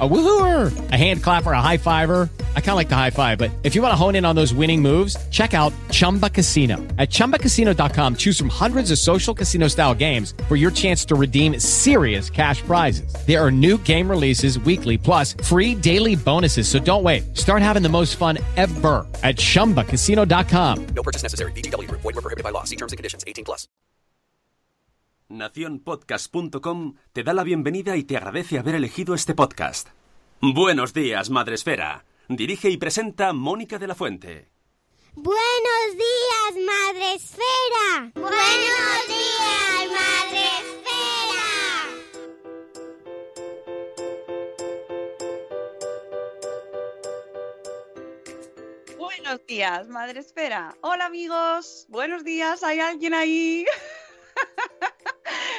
A woohooer, a hand clapper, a high fiver. I kind of like the high five, but if you want to hone in on those winning moves, check out Chumba Casino. At ChumbaCasino.com, choose from hundreds of social casino style games for your chance to redeem serious cash prizes. There are new game releases weekly, plus free daily bonuses. So don't wait. Start having the most fun ever at ChumbaCasino.com. No purchase necessary. Group. Void were prohibited by law. See terms and conditions. 18 plus. Naciónpodcast.com te da la bienvenida y te agradece haber elegido este podcast. Buenos días, Madresfera. Dirige y presenta Mónica de la Fuente. Buenos días, Madre Esfera. Buenos días, Madre Esfera. Buenos días, Madre Esfera. Hola amigos, buenos días, ¿hay alguien ahí?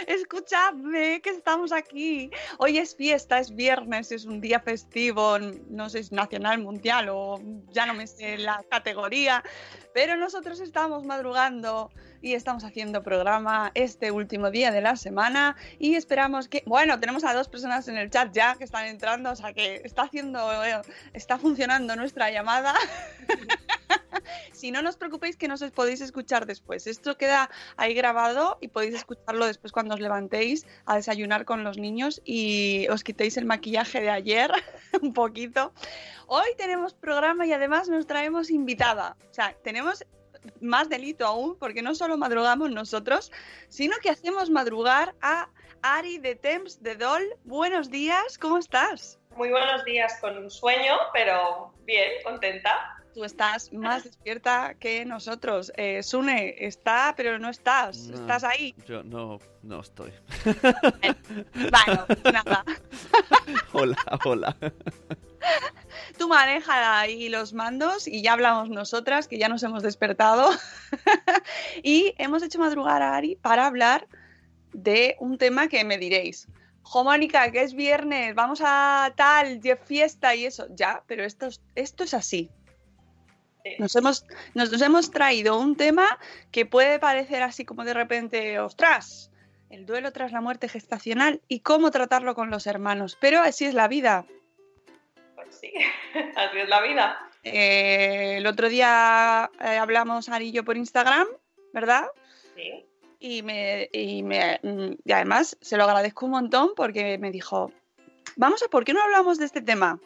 Escuchadme, que estamos aquí. Hoy es fiesta, es viernes, es un día festivo, no sé es nacional, mundial o ya no me sé la categoría, pero nosotros estamos madrugando y estamos haciendo programa este último día de la semana y esperamos que, bueno, tenemos a dos personas en el chat ya que están entrando, o sea que está haciendo, está funcionando nuestra llamada. si no, no os preocupéis que nos podéis escuchar después. Esto queda ahí grabado y podéis escucharlo después cuando os levantéis a desayunar con los niños y os quitéis el maquillaje de ayer un poquito. Hoy tenemos programa y además nos traemos invitada. O sea, tenemos más delito aún porque no solo madrugamos nosotros, sino que hacemos madrugar a Ari de Temps de Dol. Buenos días, ¿cómo estás? Muy buenos días, con un sueño, pero bien, contenta. Tú estás más despierta que nosotros. Eh, Sune, está, pero no estás. No, ¿Estás ahí? Yo no, no estoy. Bueno, nada. hola, hola. Tú maneja ahí los mandos y ya hablamos nosotras, que ya nos hemos despertado. y hemos hecho madrugar a Ari para hablar de un tema que me diréis. Jo, Mónica, que es viernes, vamos a tal, de fiesta y eso. Ya, pero esto, es- esto es así. Nos hemos, nos, nos hemos traído un tema que puede parecer así como de repente, ostras, el duelo tras la muerte gestacional y cómo tratarlo con los hermanos. Pero así es la vida. Pues sí, así es la vida. Eh, el otro día eh, hablamos Ari y yo por Instagram, ¿verdad? Sí. Y, me, y, me- mm, y además se lo agradezco un montón porque me dijo, vamos a, ¿por qué no hablamos de este tema?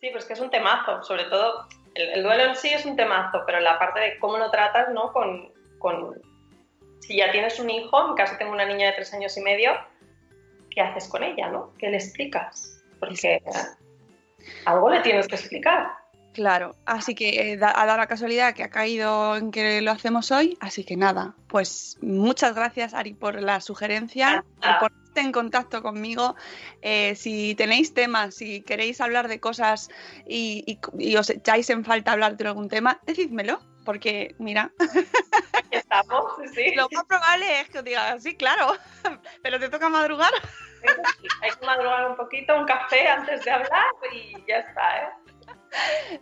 Sí, pues que es un temazo, sobre todo el, el duelo en sí es un temazo, pero la parte de cómo lo tratas, ¿no? Con, con- si ya tienes un hijo, en caso tengo una niña de tres años y medio, ¿qué haces con ella, no? ¿Qué le explicas? Porque algo le tienes que explicar. Claro, así que eh, da- ha dado la casualidad que ha caído en que lo hacemos hoy, así que nada, pues muchas gracias Ari por la sugerencia, por en contacto conmigo. Eh, si tenéis temas, si queréis hablar de cosas y, y- y os echáis en falta hablar de algún tema, decídmelo, porque mira, Aquí estamos, sí. lo más probable es que os diga, sí, claro, pero te toca madrugar. Hay que madrugar un poquito, un café antes de hablar y ya está, ¿eh?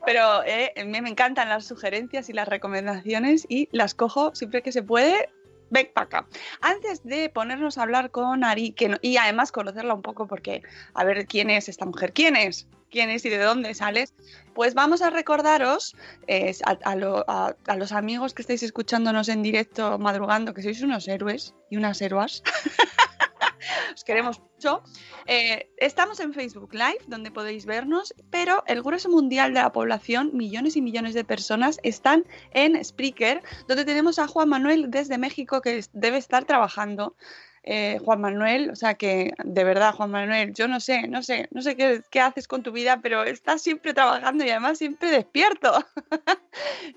Pero eh, a mí me encantan las sugerencias y las recomendaciones y las cojo siempre que se puede. Ven para acá. Antes de ponernos a hablar con Ari, y además conocerla un poco, porque a ver quién es esta mujer, quién es, quién es y de dónde sales, pues vamos a recordaros a- a los amigos que estáis escuchándonos en directo madrugando, que sois unos héroes y unas héroas. Os queremos mucho. Eh, estamos en Facebook Live, donde podéis vernos, pero el grueso mundial de la población, millones y millones de personas, están en Spreaker, donde tenemos a Juan Manuel desde México que debe estar trabajando. Eh, Juan Manuel. O sea que, de verdad, Juan Manuel, yo no sé, no sé, no sé qué, qué haces con tu vida, pero estás siempre trabajando y además siempre despierto.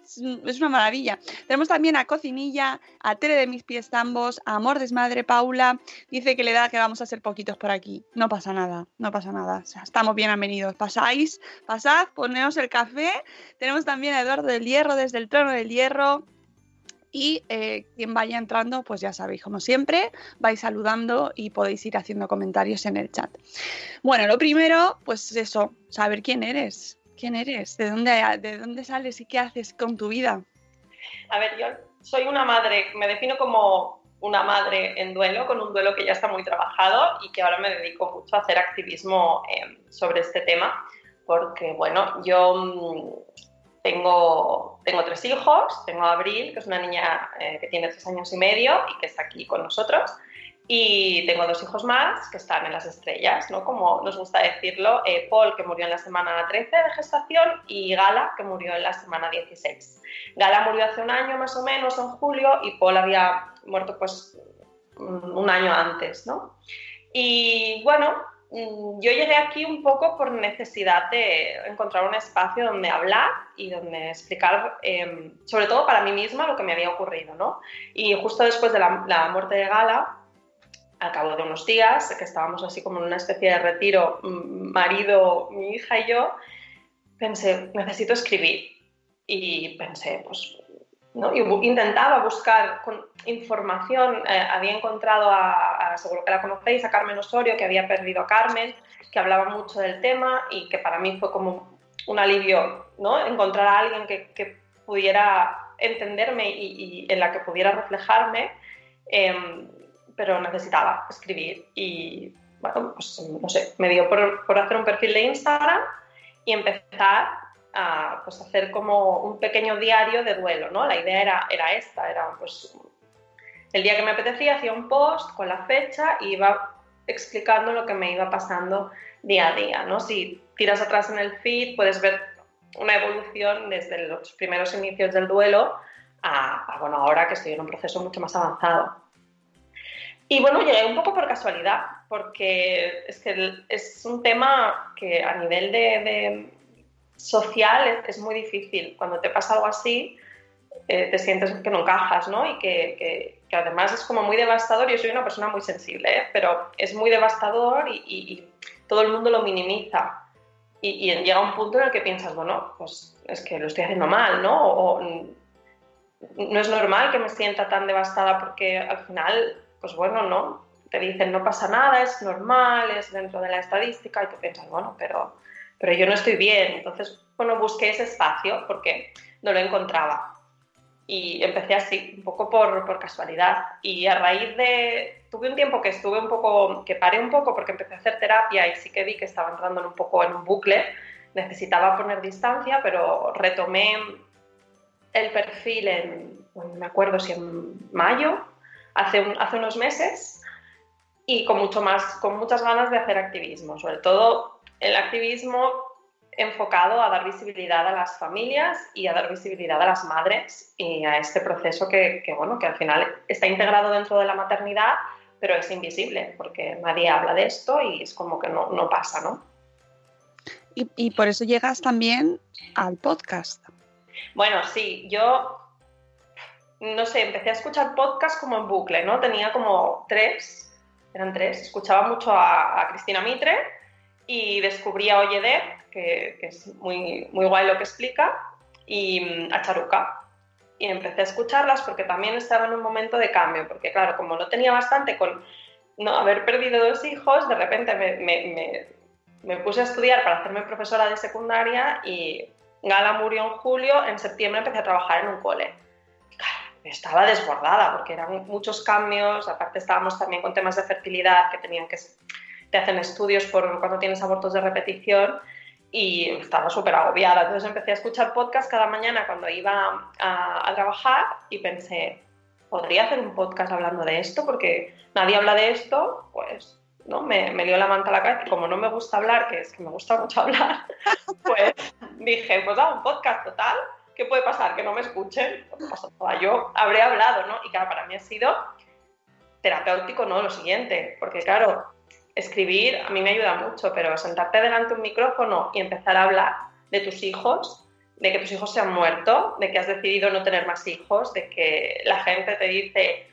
es, una maravilla. Tenemos también a Cocinilla, a Tere de Mis Pies Tambos, a Amor Desmadre Paula. Dice que le da que vamos a ser poquitos por aquí. No pasa nada, no pasa nada. O sea, estamos bien bienvenidos. Pasáis, pasad, poneos el café. Tenemos también a Eduardo del Hierro desde el trono del Hierro. Y eh, quien vaya entrando, pues ya sabéis, como siempre, vais saludando y podéis ir haciendo comentarios en el chat. Bueno, lo primero, pues eso, saber quién eres. ¿Quién eres? ¿De dónde, de dónde sales y qué haces con tu vida? A ver, yo soy una madre, me defino como una madre en duelo, con un duelo que ya está muy trabajado y que ahora me dedico mucho a hacer activismo eh, sobre este tema, porque bueno, yo mm, tengo, tengo tres hijos, tengo a Abril, que es una niña eh, que tiene tres años y medio y que está aquí con nosotros, y tengo dos hijos más que están en las estrellas, ¿no? Como nos gusta decirlo, eh, Paul, que murió en la semana 13 de gestación, y Gala, que murió en la semana 16. Gala murió hace un año más o menos, en julio, y Paul había muerto pues un año antes, ¿no? Y bueno, yo llegué aquí un poco por necesidad de encontrar un espacio donde hablar y donde explicar, em, sobre todo para mí misma, lo que me había ocurrido, ¿no? Y justo después de la, la muerte de Gala, al cabo de unos días, que estábamos así como en una especie de retiro, mm, marido, mi hija y yo, pensé, necesito escribir. Y pensé, pues, ¿no? Intentaba buscar información, eh, había encontrado a, seguro que la conocéis, a Carmen Osorio, que había perdido a Carmen, que hablaba mucho del tema y que para mí fue como un alivio, ¿no? Encontrar a alguien que, pudiera entenderme y, en la que pudiera reflejarme. Eh, pero necesitaba escribir y, bueno, pues no sé, me dio por, por hacer un perfil de Instagram y empezar a pues, hacer como un pequeño diario de duelo, ¿no? La idea era, era esta, era pues el día que me apetecía hacía un post con la fecha y iba explicando lo que me iba pasando día a día, ¿no? Si tiras atrás en el feed puedes ver una evolución desde los primeros inicios del duelo a, a bueno, ahora que estoy en un proceso mucho más avanzado. Y bueno, llegué un poco por casualidad, porque es que es un tema que a nivel de, social es, muy difícil. Cuando te pasa algo así, eh, te sientes que no encajas, ¿no? Y que, que, además es como muy devastador. Yo soy una persona muy sensible, ¿eh? pero es muy devastador y, y, todo el mundo lo minimiza. Y, y, llega un punto en el que piensas, bueno, pues es que lo estoy haciendo mal, ¿no? O, no es normal que me sienta tan devastada porque al final pues bueno, no, te dicen no pasa nada, es normal, es dentro de la estadística y tú piensas, bueno, pero, pero yo no estoy bien. Entonces, bueno, busqué ese espacio porque no lo encontraba. Y empecé así, un poco por, por casualidad. Y a raíz de... Tuve un tiempo que estuve un poco, que paré un poco porque empecé a hacer terapia y sí que vi que estaba entrando un poco en un bucle. Necesitaba poner distancia, pero retomé el perfil en, no me acuerdo si en mayo hace, hace unos meses y con, mucho más, con muchas ganas de hacer activismo, sobre todo el activismo enfocado a dar visibilidad a las familias y a dar visibilidad a las madres y a este proceso que, que, bueno, que al final está integrado dentro de la maternidad, pero es invisible porque nadie habla de esto y es como que no, no pasa, ¿no? Y, y por eso llegas también al podcast. Bueno, sí, yo no sé, empecé a escuchar podcasts como en bucle, ¿no? Tenía como tres, eran tres, escuchaba mucho a, Cristina Mitre y descubrí a Oyede, que, que, es muy, muy guay lo que explica, y mm, a Charuca. Y empecé a escucharlas porque también estaba en un momento de cambio, porque claro, como no tenía bastante con no haber perdido dos hijos, de repente me, me, me puse a estudiar para hacerme profesora de secundaria y Gala murió en julio, en septiembre empecé a trabajar en un cole estaba desbordada porque eran muchos cambios, aparte estábamos también con temas de fertilidad que tenían que, te hacen estudios por cuando tienes abortos de repetición y estaba súper agobiada. Entonces empecé a escuchar podcast cada mañana cuando iba a, trabajar y pensé, ¿podría hacer un podcast hablando de esto? Porque nadie habla de esto, pues ¿no? me, me lió la manta a la cabeza y como no me gusta hablar, que es que me gusta mucho hablar, pues dije, pues hago un podcast total ¿qué puede pasar? Que no me escuchen. Pasa nada. Yo habré hablado, ¿no? Y claro, para mí ha sido terapéutico, no, lo siguiente, porque claro, escribir a mí me ayuda mucho, pero sentarte delante de un micrófono y empezar a hablar de tus hijos, de que tus hijos se han muerto, de que has decidido no tener más hijos, de que la gente te dice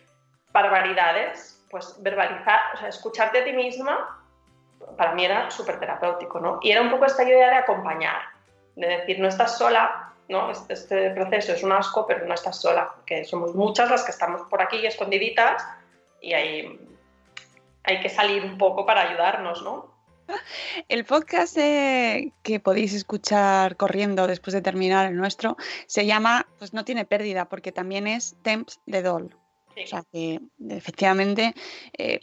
barbaridades, pues verbalizar, o sea, escucharte a ti misma, para mí era súper terapéutico, ¿no? Y era un poco esta idea de acompañar, de decir, no estás sola, ¿no? Este, este proceso es un asco, pero no estás sola, que somos muchas las que estamos por aquí escondiditas y hay, hay que salir un poco para ayudarnos, ¿no? El podcast eh, que podéis escuchar corriendo después de terminar el nuestro se llama, pues no tiene pérdida, porque también es Temps de Doll. O sea que efectivamente eh,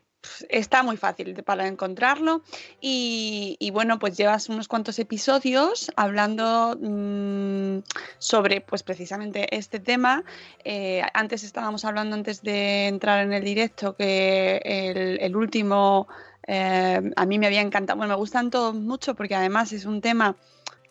está muy fácil para encontrarlo. Y, bueno, pues llevas unos cuantos episodios hablando mm, sobre pues precisamente este tema. Eh, antes estábamos hablando, antes de entrar en el directo, que el, último eh, a mí me había encantado. Bueno, me gustan todos mucho porque además es un tema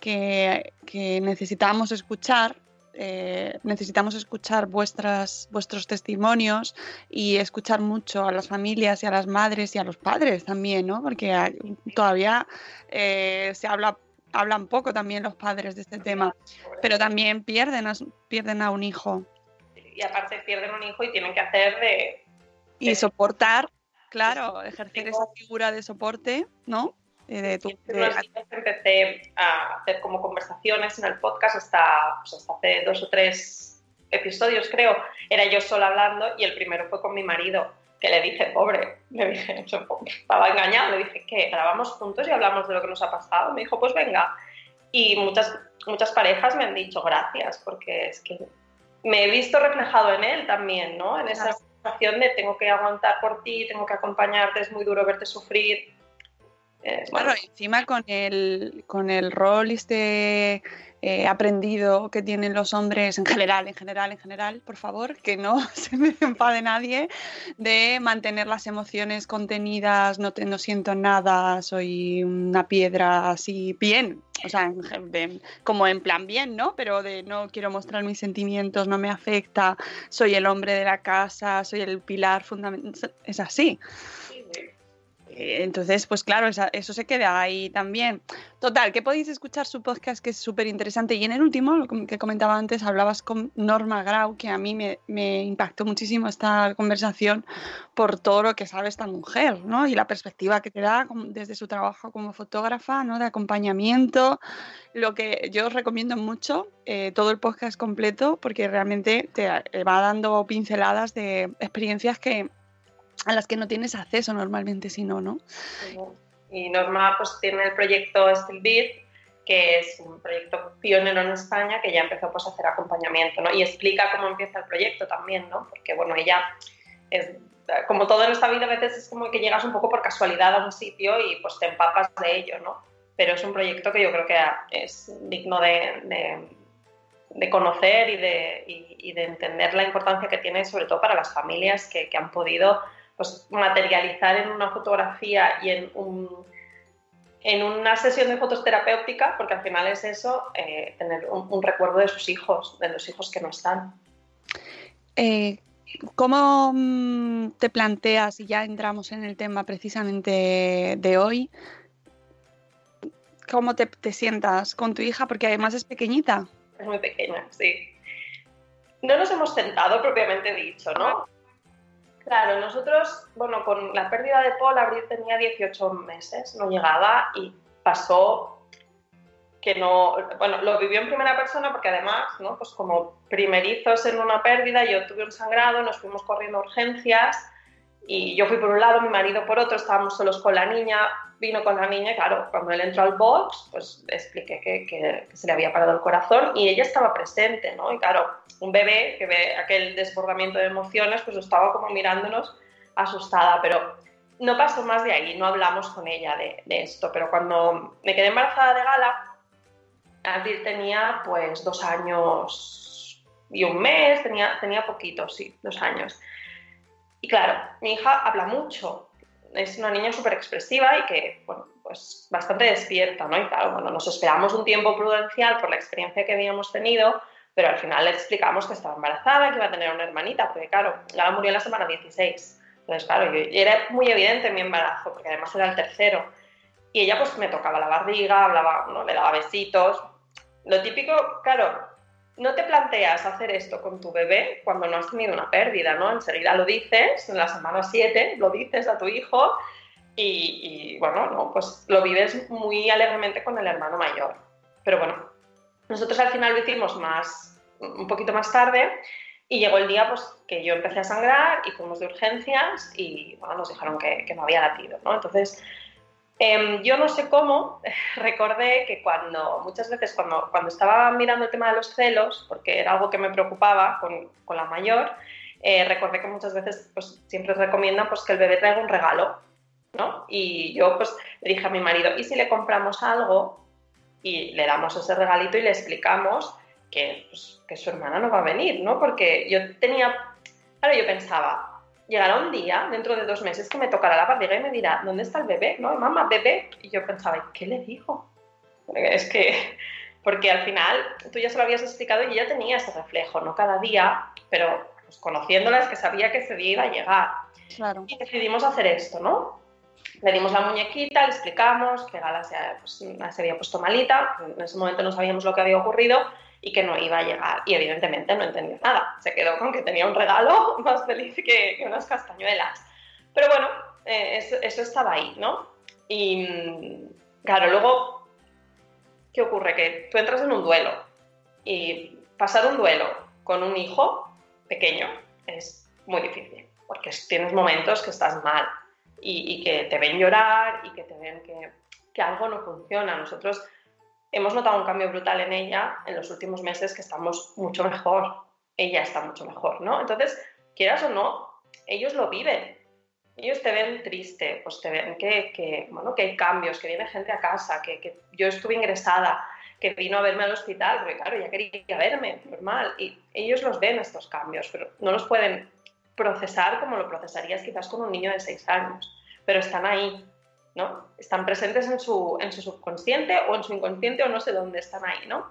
que, que necesitábamos escuchar. Eh, necesitamos escuchar vuestras, vuestros testimonios y escuchar mucho a las familias y a las madres y a los padres también, ¿no? Porque hay- todavía eh, se habla, hablan poco también los padres de este tema, pero también pierden a, pierden a un hijo Y aparte pierden un hijo y tienen que hacer de... y soportar, claro, ejercer esa figura de soporte, ¿no? De tu- Hace de- empecé a hacer como conversaciones en el podcast hasta, pues hasta hace dos o tres episodios, creo. Era yo sola hablando y el primero fue con mi marido, que le dije, pobre, le dije, estaba engañado, le dije, ¿qué? ¿Grabamos juntos y hablamos de lo que nos ha pasado? Me dijo, pues venga. Y muchas, muchas parejas me han dicho gracias, porque es que me he visto reflejado en él también, ¿no? En esa Claro. sensación de tengo que aguantar por ti, tengo que acompañarte, es muy duro verte sufrir. Eh, Claro, bueno, encima con el, con el rol este eh, aprendido que tienen los hombres en general, en general, en general, por favor, que no se me enfade nadie, de mantener las emociones contenidas, no, te- no siento nada, soy una piedra así bien, o sea, de- como en plan bien, ¿no? Pero de no quiero mostrar mis sentimientos, no me afecta, soy el hombre de la casa, soy el pilar fundamental, es así. Eh, Entonces, pues claro, eso se queda ahí también. Total, que podéis escuchar su podcast que es súper interesante. Y en el último, lo que comentaba antes, hablabas con Norma Grau, que a mí me, impactó muchísimo esta conversación por todo lo que sabe esta mujer, ¿no? Y la perspectiva que te da desde su trabajo como fotógrafa, ¿no? De acompañamiento. Lo que yo os recomiendo mucho, eh, todo el podcast completo, porque realmente te eh, va dando pinceladas de experiencias que a las que no tienes acceso normalmente, si no, ¿no? Y Norma pues tiene el proyecto Still Beat, que es un proyecto pionero en España que ya empezó pues a hacer acompañamiento, ¿no? Y explica cómo empieza el proyecto también, ¿no? Porque bueno, ella es como todo en esta vida a veces es como que llegas un poco por casualidad a un sitio y pues te empapas de ello, ¿no? Pero es un proyecto que yo creo que es digno de, de, de conocer y de, y, y de entender la importancia que tiene sobre todo para las familias que, que han podido pues, materializar en una fotografía y en, un, en una sesión de fotos terapéutica, porque al final es eso, eh, tener un, un, recuerdo de sus hijos, de los hijos que no están. Eh, ¿Cómo mm, te planteas, y ya entramos en el tema precisamente de hoy, cómo te, te sientas con tu hija? Porque además es pequeñita. Es muy pequeña, sí. No nos hemos sentado propiamente dicho, ¿no? Claro, nosotros, bueno, con la pérdida de Paul, Abril tenía 18 meses, no llegaba y pasó que no, bueno, lo vivió en primera persona porque además, ¿no? Pues como primerizos en una pérdida, yo tuve un sangrado, nos fuimos corriendo urgencias y yo fui por un lado, mi marido por otro, estábamos solos con la niña, vino con la niña, claro, cuando él entró al box, pues le expliqué que, que, que, se le había parado el corazón y ella estaba presente, ¿no? Y claro, un bebé que ve aquel desbordamiento de emociones, pues estaba como mirándonos asustada, pero no pasó más de ahí, no hablamos con ella de, de esto, pero cuando me quedé embarazada de Gala, Abril tenía pues dos años y un mes, tenía, tenía poquito, sí, dos años. Y claro, mi hija habla mucho, es una niña súper expresiva y que, bueno, pues bastante despierta, ¿no? Y claro, bueno, nos esperamos un tiempo prudencial por la experiencia que habíamos tenido, pero al final le explicamos que estaba embarazada, que iba a tener una hermanita, porque claro, Gala murió en la semana 16. Entonces, claro, yo- era muy evidente mi embarazo, porque además era el tercero. Y ella pues me tocaba la barriga, hablaba, ¿no? le daba besitos. Lo típico, claro, no te planteas hacer esto con tu bebé cuando no has tenido una pérdida, ¿no? Enseguida lo dices, en la semana 7 lo dices a tu hijo y, bueno, no, pues lo vives muy alegremente con el hermano mayor. Pero bueno, nosotros al final lo hicimos más, un poquito más tarde y llegó el día pues, que yo empecé a sangrar y fuimos de urgencias y bueno, nos dijeron que, que no había latido, ¿no? Entonces, em, yo no sé cómo recordé que cuando, muchas veces cuando, cuando estaba mirando el tema de los celos, porque era algo que me preocupaba con, con la mayor, eh, recordé que muchas veces pues, siempre recomiendan pues, que el bebé traiga un regalo, ¿no? Y yo pues le dije a mi marido, ¿y si le compramos algo y le damos ese regalito y le explicamos que, pues, que su hermana no va a venir, ¿no? Porque yo tenía, claro, yo pensaba, llegará un día, dentro de dos meses, que me tocará la barriga y me dirá, ¿dónde está el bebé? ¿No? Mamá, bebé. Y yo pensaba, ¿y qué le digo? Es que, porque al final tú ya se lo habías explicado y ella tenía ese reflejo, no cada día, pero pues, conociéndola es que sabía que ese día iba a llegar. Claro. Y decidimos hacer esto, ¿no? Le dimos la muñequita, le explicamos que Gala se, pues, se había puesto malita, en ese momento no sabíamos lo que había ocurrido y que no iba a llegar. Y evidentemente no entendió nada. Se quedó con que tenía un regalo más feliz que, que unas castañuelas. Pero bueno, eh, eso, eso, estaba ahí, ¿no? Y claro, luego, ¿qué ocurre? Que tú entras en un duelo y pasar un duelo con un hijo pequeño es muy difícil, porque tienes momentos que estás mal y, y que te ven llorar y que te ven que, que algo no funciona. Nosotros hemos notado un cambio brutal en ella en los últimos meses que estamos mucho mejor. Ella está mucho mejor, ¿no? Entonces, quieras o no, ellos lo viven. Ellos te ven triste, pues te ven que, que, bueno, que hay cambios, que viene gente a casa, que, que, yo estuve ingresada, que vino a verme al hospital, porque claro, ya quería verme, normal. Y ellos los ven estos cambios, pero no los pueden procesar como lo procesarías quizás con un niño de seis años, pero están ahí, ¿no? Están presentes en su, en su subconsciente o en su inconsciente o no sé dónde están ahí, ¿no?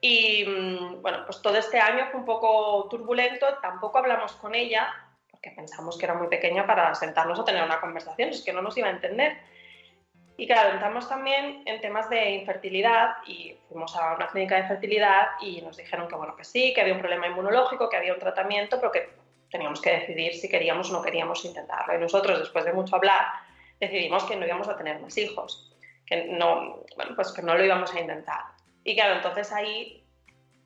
Y bueno, pues todo este año fue un poco turbulento, tampoco hablamos con ella, porque pensamos que era muy pequeña para sentarnos a tener una conversación, es que no nos iba a entender. Y claro, entramos también en temas de infertilidad y fuimos a una clínica de fertilidad y nos dijeron que bueno, que sí, que había un problema inmunológico, que había un tratamiento, pero que teníamos que decidir si queríamos o no queríamos intentarlo. Y nosotros, después de mucho hablar, decidimos que no íbamos a tener más hijos, que no, bueno, pues que no lo íbamos a intentar. Y claro, entonces ahí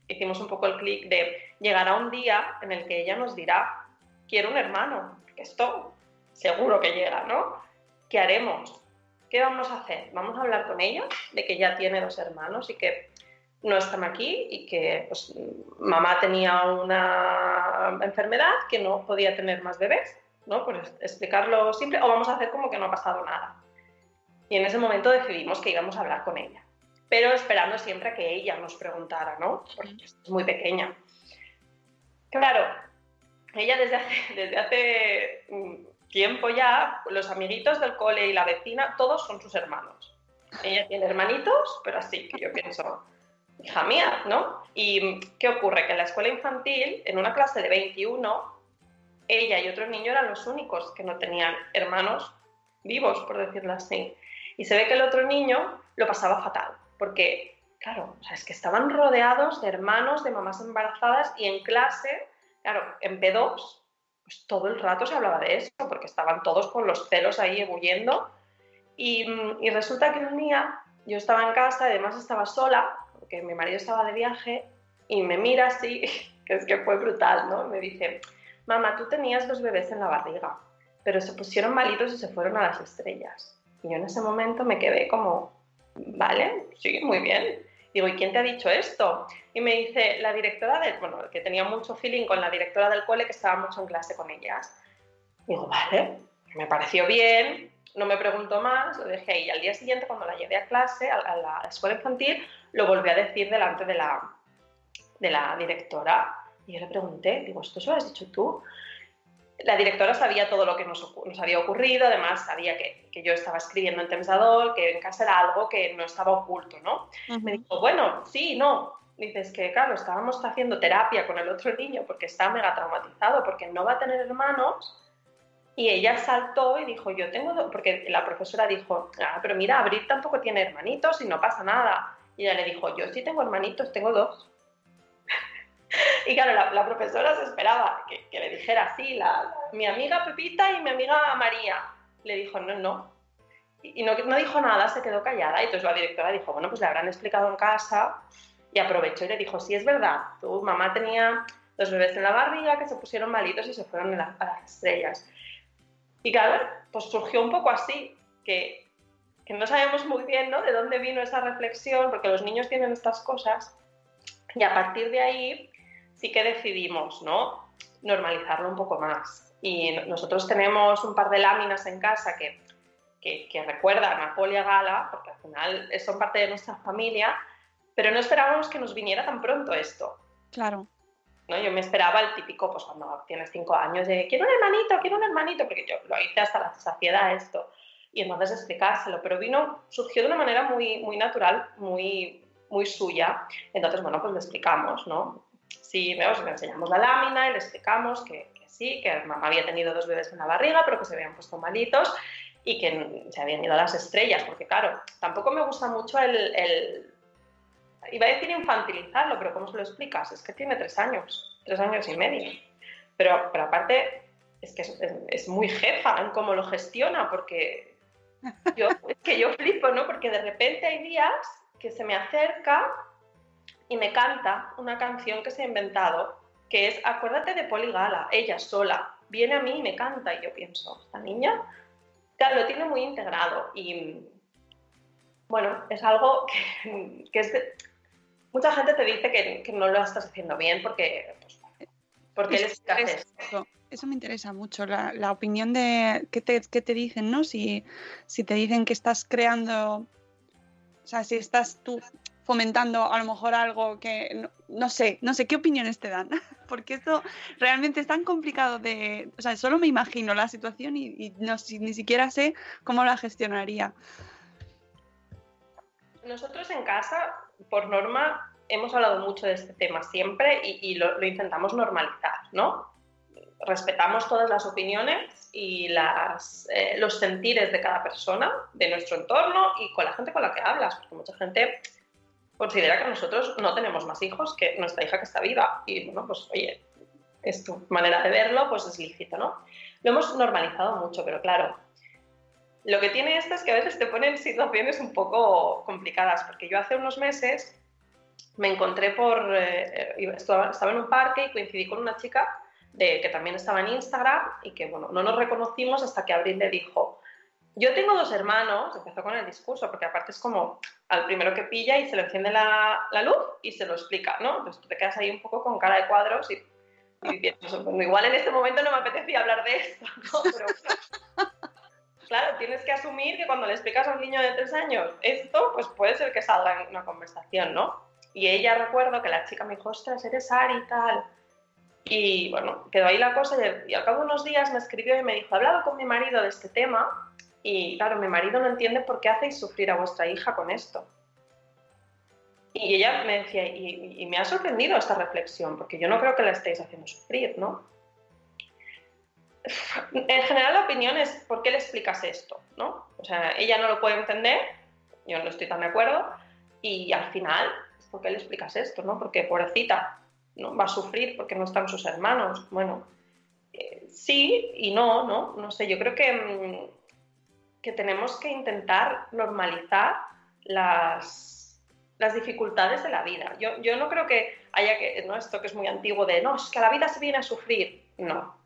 hicimos un poco el clic de llegar a un día en el que ella nos dirá, quiero un hermano, que esto seguro que llega, ¿no? ¿Qué haremos? ¿Qué vamos a hacer? ¿Vamos a hablar con ella de que ya tiene dos hermanos y que no están aquí y que pues, mamá tenía una enfermedad que no podía tener más bebés? ¿No? Por explicarlo simple, o vamos a hacer como que no ha pasado nada. Y en ese momento decidimos que íbamos a hablar con ella, pero esperando siempre a que ella nos preguntara, ¿no? Porque es muy pequeña. Claro, ella desde hace, desde hace tiempo ya, los amiguitos del cole y la vecina, todos son sus hermanos. Ella tiene hermanitos, pero así que yo pienso, hija mía, ¿no? ¿Y qué ocurre? Que en la escuela infantil, en una clase de 21, ella y otro niño eran los únicos que no tenían hermanos vivos, por decirlo así. Y se ve que el otro niño lo pasaba fatal, porque, claro, o sea, es que estaban rodeados de hermanos, de mamás embarazadas y en clase, claro, en P2, pues todo el rato se hablaba de eso, porque estaban todos con los celos ahí ebulliendo. Y, y resulta que un día yo estaba en casa, además estaba sola, porque mi marido estaba de viaje, y me mira así, que es que fue brutal, ¿no? Me dice, mamá, tú tenías dos bebés en la barriga, pero se pusieron malitos y se fueron a las estrellas. Y yo en ese momento me quedé como, vale, sí, muy bien. Digo, ¿y quién te ha dicho esto? Y me dice, la directora del, bueno, que tenía mucho feeling con la directora del cole, que estaba mucho en clase con ellas. Digo, vale, me pareció bien, no me preguntó más, lo dejé ahí. Y al día siguiente, cuando la llevé a clase, a, la escuela infantil, lo volví a decir delante de la, de la directora. Y yo le pregunté, digo, ¿esto se lo has dicho tú? La directora sabía todo lo que nos, nos había ocurrido, además sabía que, que, yo estaba escribiendo en Temsadol, que en casa era algo que no estaba oculto, ¿no? Uh -huh. Me dijo, bueno, sí, no. Dices que, claro, estábamos haciendo terapia con el otro niño porque está mega traumatizado, porque no va a tener hermanos Y ella saltó y dijo, yo tengo, dos, porque la profesora dijo, ah, pero mira, Abril tampoco tiene hermanitos y no pasa nada. Y ella le dijo, yo sí tengo hermanitos, tengo dos. y claro, la, la, profesora se esperaba que, que le dijera, sí, la, mi amiga Pepita y mi amiga María. Le dijo, no, no. Y no, no dijo nada, se quedó callada. Y entonces la directora dijo, bueno, pues le habrán explicado en casa. Y aprovechó y le dijo, sí, es verdad, tu mamá tenía dos bebés en la barriga que se pusieron malitos y se fueron a las estrellas. Y claro, pues surgió un poco así, que, que no sabemos muy bien ¿no? de dónde vino esa reflexión, porque los niños tienen estas cosas, y a partir de ahí sí que decidimos ¿no? normalizarlo un poco más. Y nosotros tenemos un par de láminas en casa que, que, que recuerdan a Poli a Gala, porque al final son parte de nuestra familia, pero no esperábamos que nos viniera tan pronto esto. Claro. ¿no? Yo me esperaba el típico, pues cuando tienes cinco años, de quiero un hermanito, quiero un hermanito, porque yo lo hice hasta la saciedad esto. Y entonces explicárselo, pero vino, surgió de una manera muy, muy natural, muy, muy suya. Entonces, bueno, pues le explicamos, ¿no? Sí, le enseñamos la lámina y le explicamos que, que, sí, que mamá había tenido dos bebés en la barriga, pero que se habían puesto malitos y que se habían ido a las estrellas, porque claro, tampoco me gusta mucho el, el iba a decir infantilizarlo, pero ¿cómo se lo explicas? Es que tiene tres años, tres años y medio. Pero, pero aparte, es que es, es, es, muy jefa en cómo lo gestiona, porque yo, es que yo flipo, ¿no? Porque de repente hay días que se me acerca y me canta una canción que se ha inventado, que es Acuérdate de Poligala, ella sola, viene a mí y me canta, y yo pienso, esta niña, claro, lo tiene muy integrado y bueno, es algo que, que es de, mucha gente te dice que, que, no lo estás haciendo bien porque, pues, porque eso, eso, eso, me interesa mucho, la, la opinión de qué te, qué te, dicen, ¿no? Si, si te dicen que estás creando, o sea, si estás tú fomentando a lo mejor algo que no, sé, no sé qué opiniones te dan, porque esto realmente es tan complicado de, o sea, solo me imagino la situación y, ni siquiera sé cómo la gestionaría. Nosotros en casa, por norma, hemos hablado mucho de este tema siempre y, lo, intentamos normalizar, ¿no? Respetamos todas las opiniones y eh, los sentires de cada persona, de nuestro entorno y con la gente con la que hablas, porque mucha gente considera que nosotros no tenemos más hijos que nuestra hija que está viva. Y bueno, pues oye, es tu manera de verlo, pues es lícito, ¿no? Lo hemos normalizado mucho, pero claro, lo que tiene esto es que a veces te ponen situaciones un poco complicadas, porque yo hace unos meses me encontré por. Eh, estaba, en un parque y coincidí con una chica de, que también estaba en Instagram y que, bueno, no nos reconocimos hasta que Abril le dijo. Yo tengo dos hermanos, empezó con el discurso, porque aparte es como al primero que pilla y se le enciende la, la luz y se lo explica, ¿no? Entonces tú te quedas ahí un poco con cara de cuadros y, y piensas, bueno, igual en este momento no me apetecía hablar de esto, ¿no? Pero, claro, tienes que asumir que cuando le explicas a un niño de tres años esto, pues puede ser que salga en una conversación, ¿no? Y ella recuerdo que la chica me dijo, ostras, eres Ari y tal. Y bueno, quedó ahí la cosa y, y, al cabo de unos días me escribió y me dijo, he hablado con mi marido de este tema y claro, mi marido no entiende por qué hacéis sufrir a vuestra hija con esto. Y ella me decía, y, me ha sorprendido esta reflexión, porque yo no creo que la estéis haciendo sufrir, ¿no? En general la opinión es, ¿por qué le explicas esto? ¿no? O sea, ella no lo puede entender, yo no estoy tan de acuerdo, y al final ¿por qué le explicas esto? ¿no? Porque pobrecita, ¿no? va a sufrir porque no están sus hermanos. Bueno, eh, sí y no, ¿no? No sé, yo creo que, mm, que tenemos que intentar normalizar las, las dificultades de la vida. Yo, yo, no creo que haya que, ¿no? Esto que es muy antiguo de, no, es que la vida se viene a sufrir. No.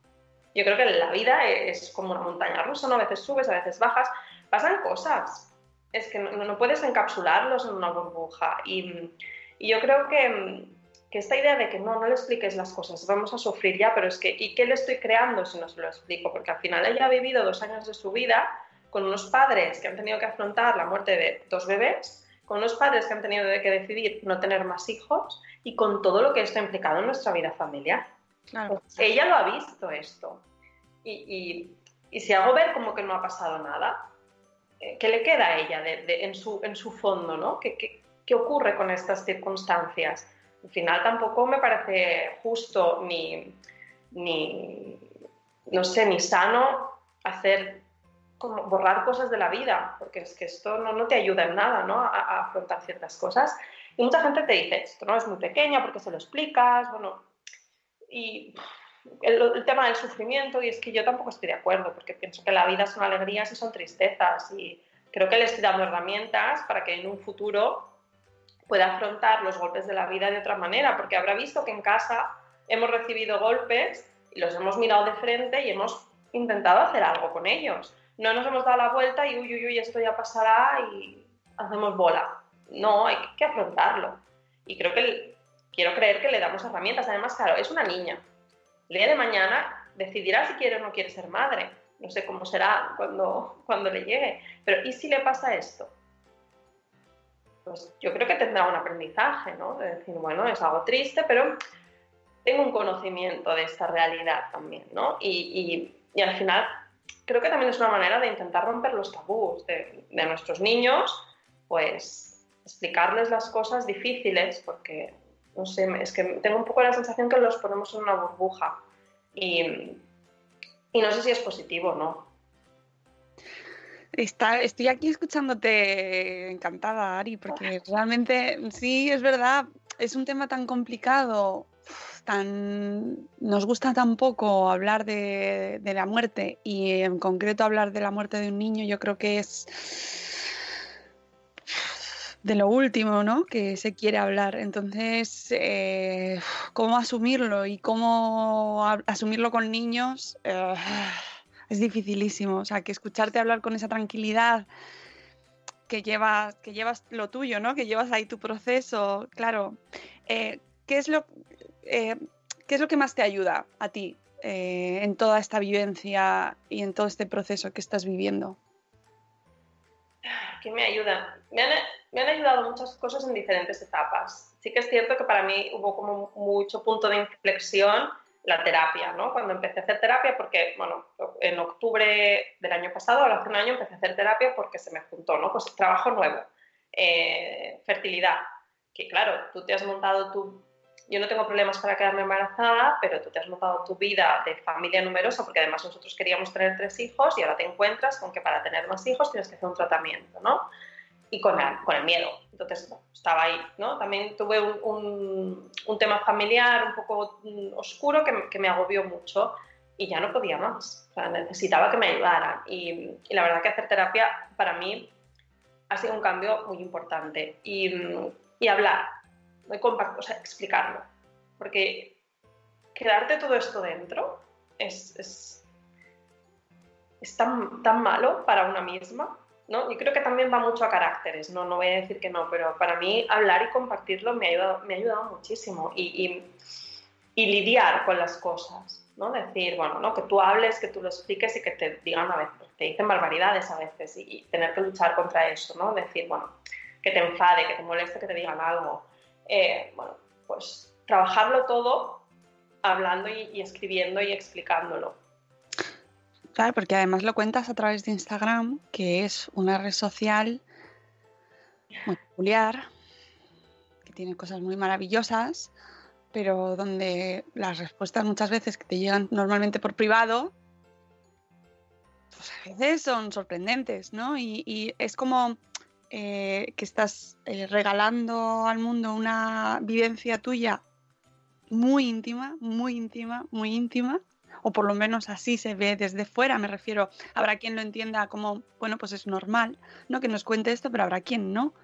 Yo creo que la vida es como una montaña rusa, ¿no? A veces subes, a veces bajas, pasan cosas. Es que no, no puedes encapsularlos en una burbuja. Y, y yo creo que, que, esta idea de que no, no le expliques las cosas, vamos a sufrir ya, pero es que, ¿y qué le estoy creando si no se lo explico? Porque al final ella ha vivido dos años de su vida con unos padres que han tenido que afrontar la muerte de dos bebés, con unos padres que han tenido que decidir no tener más hijos y con todo lo que esto ha implicado en nuestra vida familiar. Claro. Pues ella lo ha visto esto. Y, y, y, si hago ver como que no ha pasado nada, eh, ¿qué le queda a ella de, de, en, su, en su fondo? ¿no? ¿Qué, qué, qué ocurre con estas circunstancias. Al final tampoco me parece justo ni, ni no sé, ni sano hacer, como borrar cosas de la vida, porque es que esto no, no te ayuda en nada, ¿no? A, a afrontar ciertas cosas. Y mucha gente te dice, esto no es muy pequeña porque se lo explicas, bueno, y el, el, tema del sufrimiento, y es que yo tampoco estoy de acuerdo, porque pienso que la vida son alegrías y son tristezas, y creo que le estoy dando herramientas para que en un futuro pueda afrontar los golpes de la vida de otra manera, porque habrá visto que en casa hemos recibido golpes y los hemos mirado de frente y hemos intentado hacer algo con ellos. No nos hemos dado la vuelta y uy, uy, uy, esto ya pasará y hacemos bola. No, hay que afrontarlo. Y creo que quiero creer que le damos herramientas. Además, claro, es una niña. El día de mañana decidirá si quiere o no quiere ser madre. No sé cómo será cuando, cuando le llegue. Pero ¿y si le pasa esto? Pues yo creo que tendrá un aprendizaje, ¿no? De decir, bueno, es algo triste, pero tengo un conocimiento de esta realidad también, ¿no? Y, y, y al final creo que también es una manera de intentar romper los tabús de, de nuestros niños, pues explicarles las cosas difíciles, porque no sé, es que tengo un poco la sensación que los ponemos en una burbuja y, y no sé si es positivo o no. Está, estoy aquí escuchándote encantada, Ari, porque realmente sí, es verdad, es un tema tan complicado, tan nos gusta tan poco hablar de, la muerte y en concreto hablar de la muerte de un niño, yo creo que es de lo último, ¿no? Que se quiere hablar. Entonces, eh, ¿cómo asumirlo y cómo asumirlo con niños? Eh, es dificilísimo. O sea, que escucharte hablar con esa tranquilidad que llevas, que llevas lo tuyo, ¿no? Que llevas ahí tu proceso. Claro. Eh, ¿qué, es lo, ¿Qué es lo que más te ayuda a ti en toda esta vivencia y en todo este proceso que estás viviendo? ¿Qué me ayuda? Me han, me han, ayudado muchas cosas en diferentes etapas. Sí que es cierto que para mí hubo como mucho punto de inflexión la terapia, ¿no? Cuando empecé a hacer terapia, porque, bueno, en octubre del año pasado, hace un año, empecé a hacer terapia porque se me juntó, ¿no? Pues trabajo nuevo, eh, fertilidad, que claro, tú te has montado tu yo no tengo problemas para quedarme embarazada, pero tú te has montado tu vida de familia numerosa, porque además nosotros queríamos tener tres hijos y ahora te encuentras con que para tener más hijos tienes que hacer un tratamiento, ¿no? Y con con el miedo. Entonces, estaba ahí, ¿no? También tuve un, un, un tema familiar un poco mm, oscuro que, que, me agobió mucho y ya no podía más. O sea, necesitaba que me ayudaran. Y, y la verdad que hacer terapia para mí ha sido un cambio muy importante. Y, y hablar, o sea, explicarlo. Porque quedarte todo esto dentro es, es, es tan, tan, malo para una misma. ¿no? Yo creo que también va mucho a caracteres, no, no voy a decir que no, pero para mí hablar y compartirlo me ha ayudado, me ha ayudado muchísimo y, y, y lidiar con las cosas. ¿no? Decir, bueno, ¿no? que tú hables, que tú lo expliques y que te digan a veces, te dicen barbaridades a veces y, y tener que luchar contra eso, ¿no? Decir, bueno, que te enfade, que te moleste, que te digan algo eh, bueno, pues trabajarlo todo hablando y, escribiendo y explicándolo. Claro, porque además lo cuentas a través de Instagram, que es una red social muy peculiar, que tiene cosas muy maravillosas, pero donde las respuestas muchas veces que te llegan normalmente por privado, pues a veces son sorprendentes, ¿no? Y es como eh, que estás eh, regalando al mundo una vivencia tuya muy íntima, muy íntima, muy íntima, o por lo menos así se ve desde fuera, me refiero, habrá quien lo entienda como, bueno, pues es normal, ¿no? Que nos cuente esto, pero habrá quien no.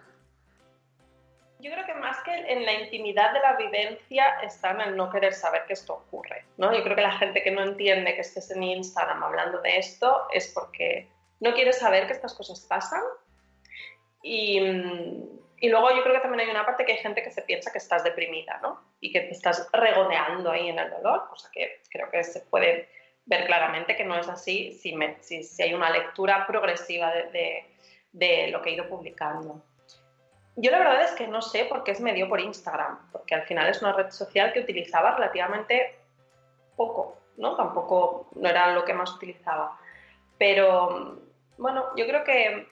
Yo creo que más que en la intimidad de la vivencia está en el no querer saber que esto ocurre, ¿no? Yo creo que la gente que no entiende que estés en Instagram hablando de esto es porque no quiere saber que estas cosas pasan y, y, luego yo creo que también hay una parte que hay gente que se piensa que estás deprimida, ¿no? Y que te estás regodeando ahí en el dolor, cosa que creo que se puede ver claramente que no es así si, me, si, si hay una lectura progresiva de, de, de, lo que he ido publicando. Yo la verdad es que no sé por qué me dio por Instagram, porque al final es una red social que utilizaba relativamente poco, ¿no? Tampoco no era lo que más utilizaba. Pero bueno, yo creo que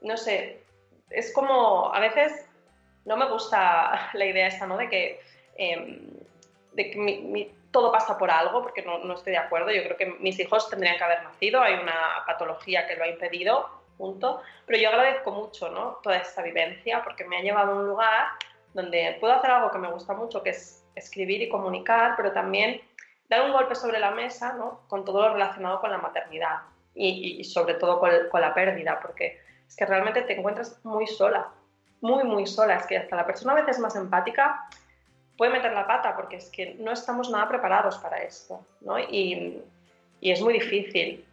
no sé, es como, a veces no me gusta la idea esta, ¿no? De que, eh, de que todo pasa por algo, porque no, no estoy de acuerdo. Yo creo que mis hijos tendrían que haber nacido, hay una patología que lo ha impedido, punto. Pero yo agradezco mucho ¿no? toda esta vivencia porque me ha llevado a un lugar donde puedo hacer algo que me gusta mucho, que es escribir y comunicar, pero también dar un golpe sobre la mesa ¿no? con todo lo relacionado con la maternidad y, sobre todo con la pérdida, porque es que realmente te encuentras muy sola, muy, muy sola. Es que hasta la persona a veces más empática puede meter la pata porque es que no estamos nada preparados para esto, ¿no? Y, y es muy difícil.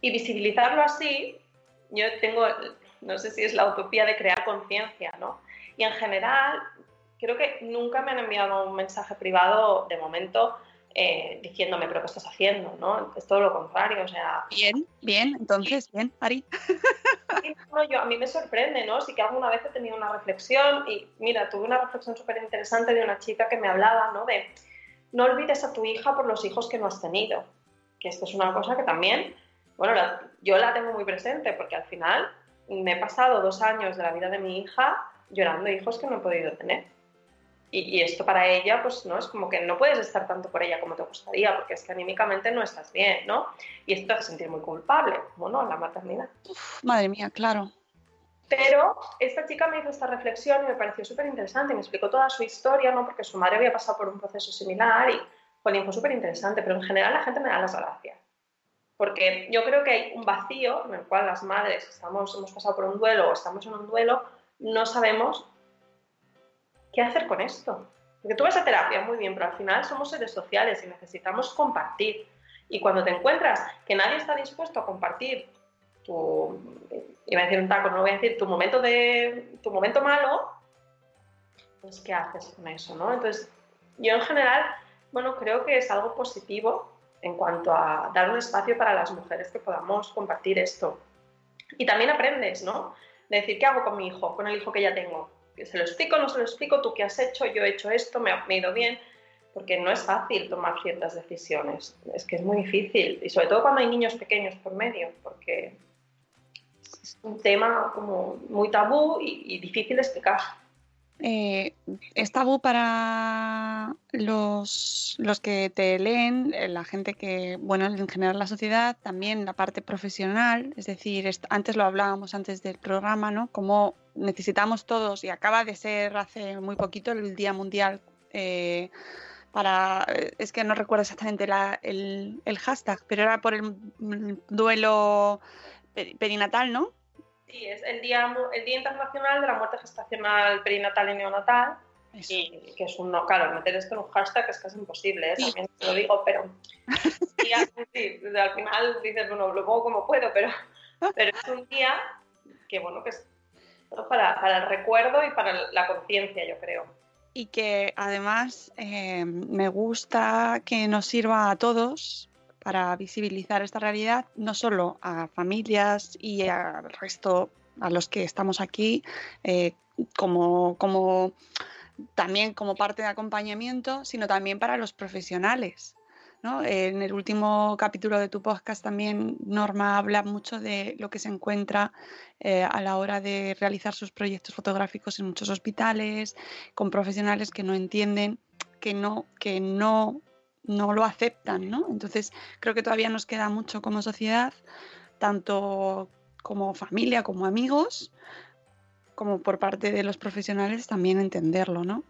Y visibilizarlo así, yo tengo, no sé si es la utopía de crear conciencia, ¿no? Y en general, creo que nunca me han enviado un mensaje privado de momento eh, diciéndome, pero ¿qué estás haciendo? ¿no? Es todo lo contrario, o sea... Bien, bien, entonces, bien, Ari. No, yo, a mí me sorprende, ¿no? Sí que alguna vez he tenido una reflexión y mira, tuve una reflexión súper interesante de una chica que me hablaba, ¿no? De no olvides a tu hija por los hijos que no has tenido. Que esto es una cosa que también, bueno, la- yo la tengo muy presente porque al final me he pasado dos años de la vida de mi hija llorando hijos que no he podido tener. Y, y esto para ella, pues, ¿no? Es como que no puedes estar tanto por ella como te gustaría, porque es que anímicamente no estás bien, ¿no? Y esto te hace sentir muy culpable, como no, la maternidad. Uf, madre mía, claro. Pero esta chica me hizo esta reflexión y me pareció súper interesante. Me explicó toda su historia, ¿no? Porque su madre había pasado por un proceso similar y jolín, fue súper interesante. Pero en general la gente me da las gracias. Porque yo creo que hay un vacío en el cual las madres estamos, hemos pasado por un duelo o estamos en un duelo, no sabemos qué hacer con esto. Porque tú vas a terapia muy bien, pero al final somos seres sociales y necesitamos compartir. Y cuando te encuentras que nadie está dispuesto a compartir tu, iba a decir un taco, no voy a decir tu momento de tu momento malo, pues qué haces con eso, ¿no? Entonces, yo en general, bueno, creo que es algo positivo en cuanto a dar un espacio para las mujeres que podamos compartir esto. Y también aprendes, ¿no? De decir, ¿qué hago con mi hijo, con el hijo que ya tengo? ¿Se lo explico, no se lo explico? ¿Tú qué has hecho? Yo he hecho esto, me ha, ido bien. Porque no es fácil tomar ciertas decisiones. Es que es muy difícil. Y sobre todo cuando hay niños pequeños por medio, porque es un tema como muy tabú y, difícil de explicar. Eh, es tabú para los, los que te leen, eh, la gente que, bueno, en general la sociedad, también la parte profesional, es decir, antes lo hablábamos antes del programa, ¿no? Como necesitamos todos, y acaba de ser hace muy poquito el Día Mundial eh, para, eh, es que no recuerdo exactamente la- el, el hashtag, pero era por el duelo peri- perinatal, ¿no? Sí, es el día, el día Internacional de la Muerte Gestacional Perinatal y Neonatal. Eso. Y que es un, no, claro, meter esto en un hashtag es casi imposible, ¿eh? Sí. también te lo digo, pero así, sí, al final dices, bueno, lo pongo como puedo, pero, pero es un día que, bueno, que es para, el recuerdo y para la conciencia, yo creo. y que además eh, me gusta que nos sirva a todos para visibilizar esta realidad, no solo a familias y al resto, a los que estamos aquí, eh, como también como parte de acompañamiento, sino también para los profesionales. ¿No? En el último capítulo de tu podcast también Norma habla mucho de lo que se encuentra eh, a la hora de realizar sus proyectos fotográficos en muchos hospitales, con profesionales que no entienden, que no, que no, no lo aceptan, ¿no? Entonces creo que todavía nos queda mucho como sociedad, tanto como familia, como amigos, como por parte de los profesionales también entenderlo, ¿no?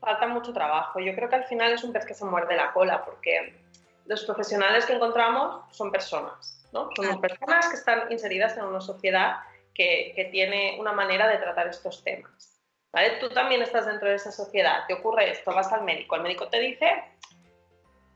Falta mucho trabajo. Yo creo que al final es un pez que se muerde la cola, porque los profesionales que encontramos son personas, ¿no? Son personas que están inseridas en una sociedad que, que tiene una manera de tratar estos temas. ¿vale? Tú también estás dentro de esa sociedad, te ocurre esto, vas al médico, el médico te dice,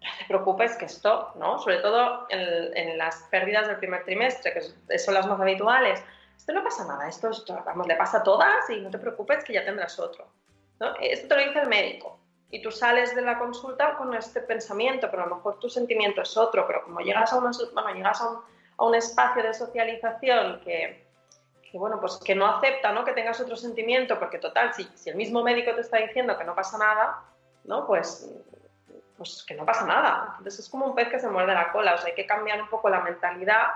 no te preocupes que esto, ¿no? Sobre todo en, en las pérdidas del primer trimestre, que son las más habituales, esto no pasa nada, esto, esto, vamos, le pasa a todas y no te preocupes que ya tendrás otro. ¿No? Esto te lo dice el médico y tú sales de la consulta con este pensamiento, pero a lo mejor tu sentimiento es otro, pero como llegas a, una, llegas a, un, espacio de socialización que, que, bueno, pues que no acepta ¿no? que tengas otro sentimiento, porque total, si, si el mismo médico te está diciendo que no pasa nada, ¿no? Pues, pues que no pasa nada. Entonces es como un pez que se muerde la cola, o sea, hay que cambiar un poco la mentalidad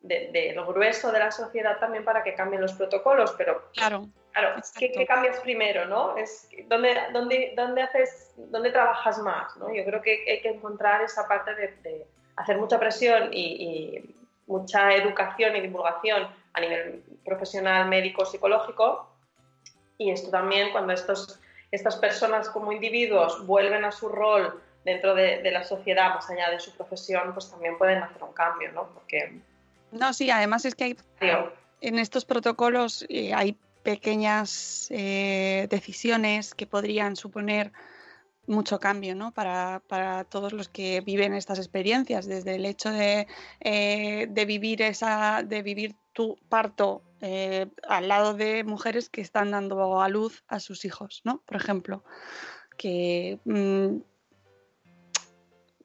de- del grueso de la sociedad también para que cambien los protocolos, pero Claro. Claro, ¿qué, qué cambias primero, no? Es dónde, dónde, dónde haces, dónde trabajas más, ¿no? Yo creo que hay que encontrar esa parte de, de hacer mucha presión y, y mucha educación y divulgación a nivel profesional, médico, psicológico. Y esto también cuando estos, estas personas como individuos vuelven a su rol dentro de, de la sociedad, más allá de su profesión, pues también pueden hacer un cambio, ¿no? Porque, No, sí, además es que hay, en estos protocolos eh, hay pequeñas eh, decisiones que podrían suponer mucho cambio ¿no? para, para todos los que viven estas experiencias, desde el hecho de, eh, de vivir esa, de vivir tu parto eh, al lado de mujeres que están dando a luz a sus hijos, ¿no? Por ejemplo, que mm,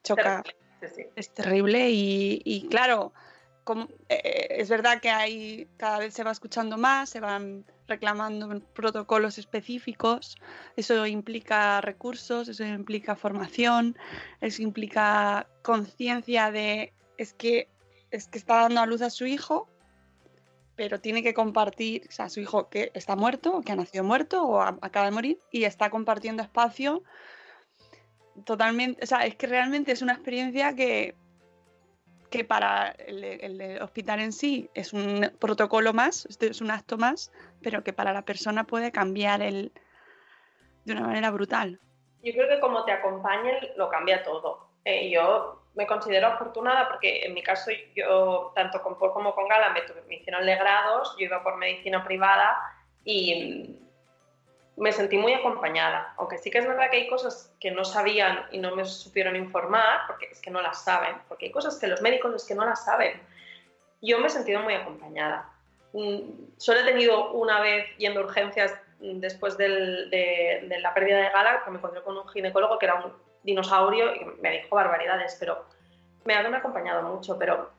choca, sí, sí. es terrible y, y claro, como- eh, es verdad que hay cada vez se va escuchando más, se van reclamando protocolos específicos, eso implica recursos, eso implica formación, eso implica conciencia de es que es que está dando a luz a su hijo, pero tiene que compartir, o sea, su hijo que está muerto, que ha nacido muerto o acaba de morir y está compartiendo espacio totalmente, o sea, es que realmente es una experiencia que, que para el, el hospital en sí es un protocolo más, este es un acto más, pero que para la persona puede cambiar el de una manera brutal. Yo creo que como te acompañen lo cambia todo. Eh, yo me considero afortunada porque en mi caso yo, tanto con Paul como con Gala, me, me hicieron legrados, yo iba por medicina privada y me sentí muy acompañada. Aunque sí que es verdad que hay cosas que no sabían y no me supieron informar, porque es que no las saben, porque hay cosas que los médicos es que no las saben. Yo me he sentido muy acompañada. Mm, Solo he tenido una vez yendo a urgencias mm, después del- de, de la pérdida de Gala, que me encontré con un ginecólogo que era un dinosaurio y me dijo barbaridades, pero me ha acompañado mucho, pero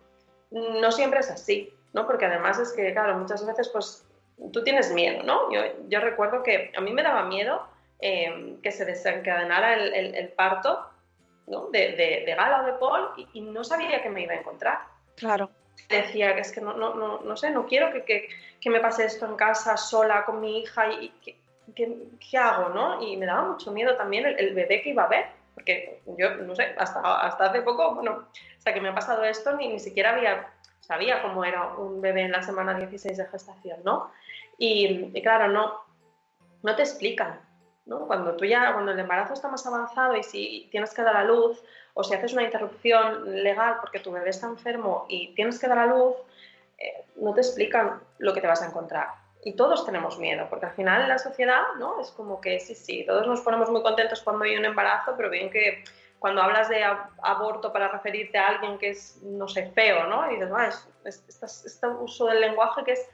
no siempre es así, ¿no? Porque además es que, claro, muchas veces pues tú tienes miedo, ¿no? Yo, yo recuerdo que a mí me daba miedo eh, que se desencadenara el, el- el parto ¿no? de, de, de Gala o de Paul y, y no sabía que me iba a encontrar Claro. decía que es que no, no, no, no sé, no quiero que, que, que me pase esto en casa sola con mi hija y, y ¿qué, qué, qué hago, no? Y me daba mucho miedo también el, el bebé que iba a ver, porque yo, no sé, hasta, hasta hace poco, bueno, hasta que me ha pasado esto, ni, ni siquiera había, sabía cómo era un bebé en la semana 16 de gestación, ¿no? Y, y claro, no, no te explican, ¿no? Cuando tú ya, cuando el embarazo está más avanzado y si tienes que dar a luz o si haces una interrupción legal porque tu bebé está enfermo y tienes que dar a luz, eh, no te explican lo que te vas a encontrar. Y todos tenemos miedo, porque al final en la sociedad, ¿no? Es como que sí, sí, todos nos ponemos muy contentos cuando hay un embarazo, pero bien que cuando hablas de ab- aborto para referirte a alguien que es, no sé, feo, ¿no? Y dices, "Ah, es, es- este, este uso del lenguaje que es,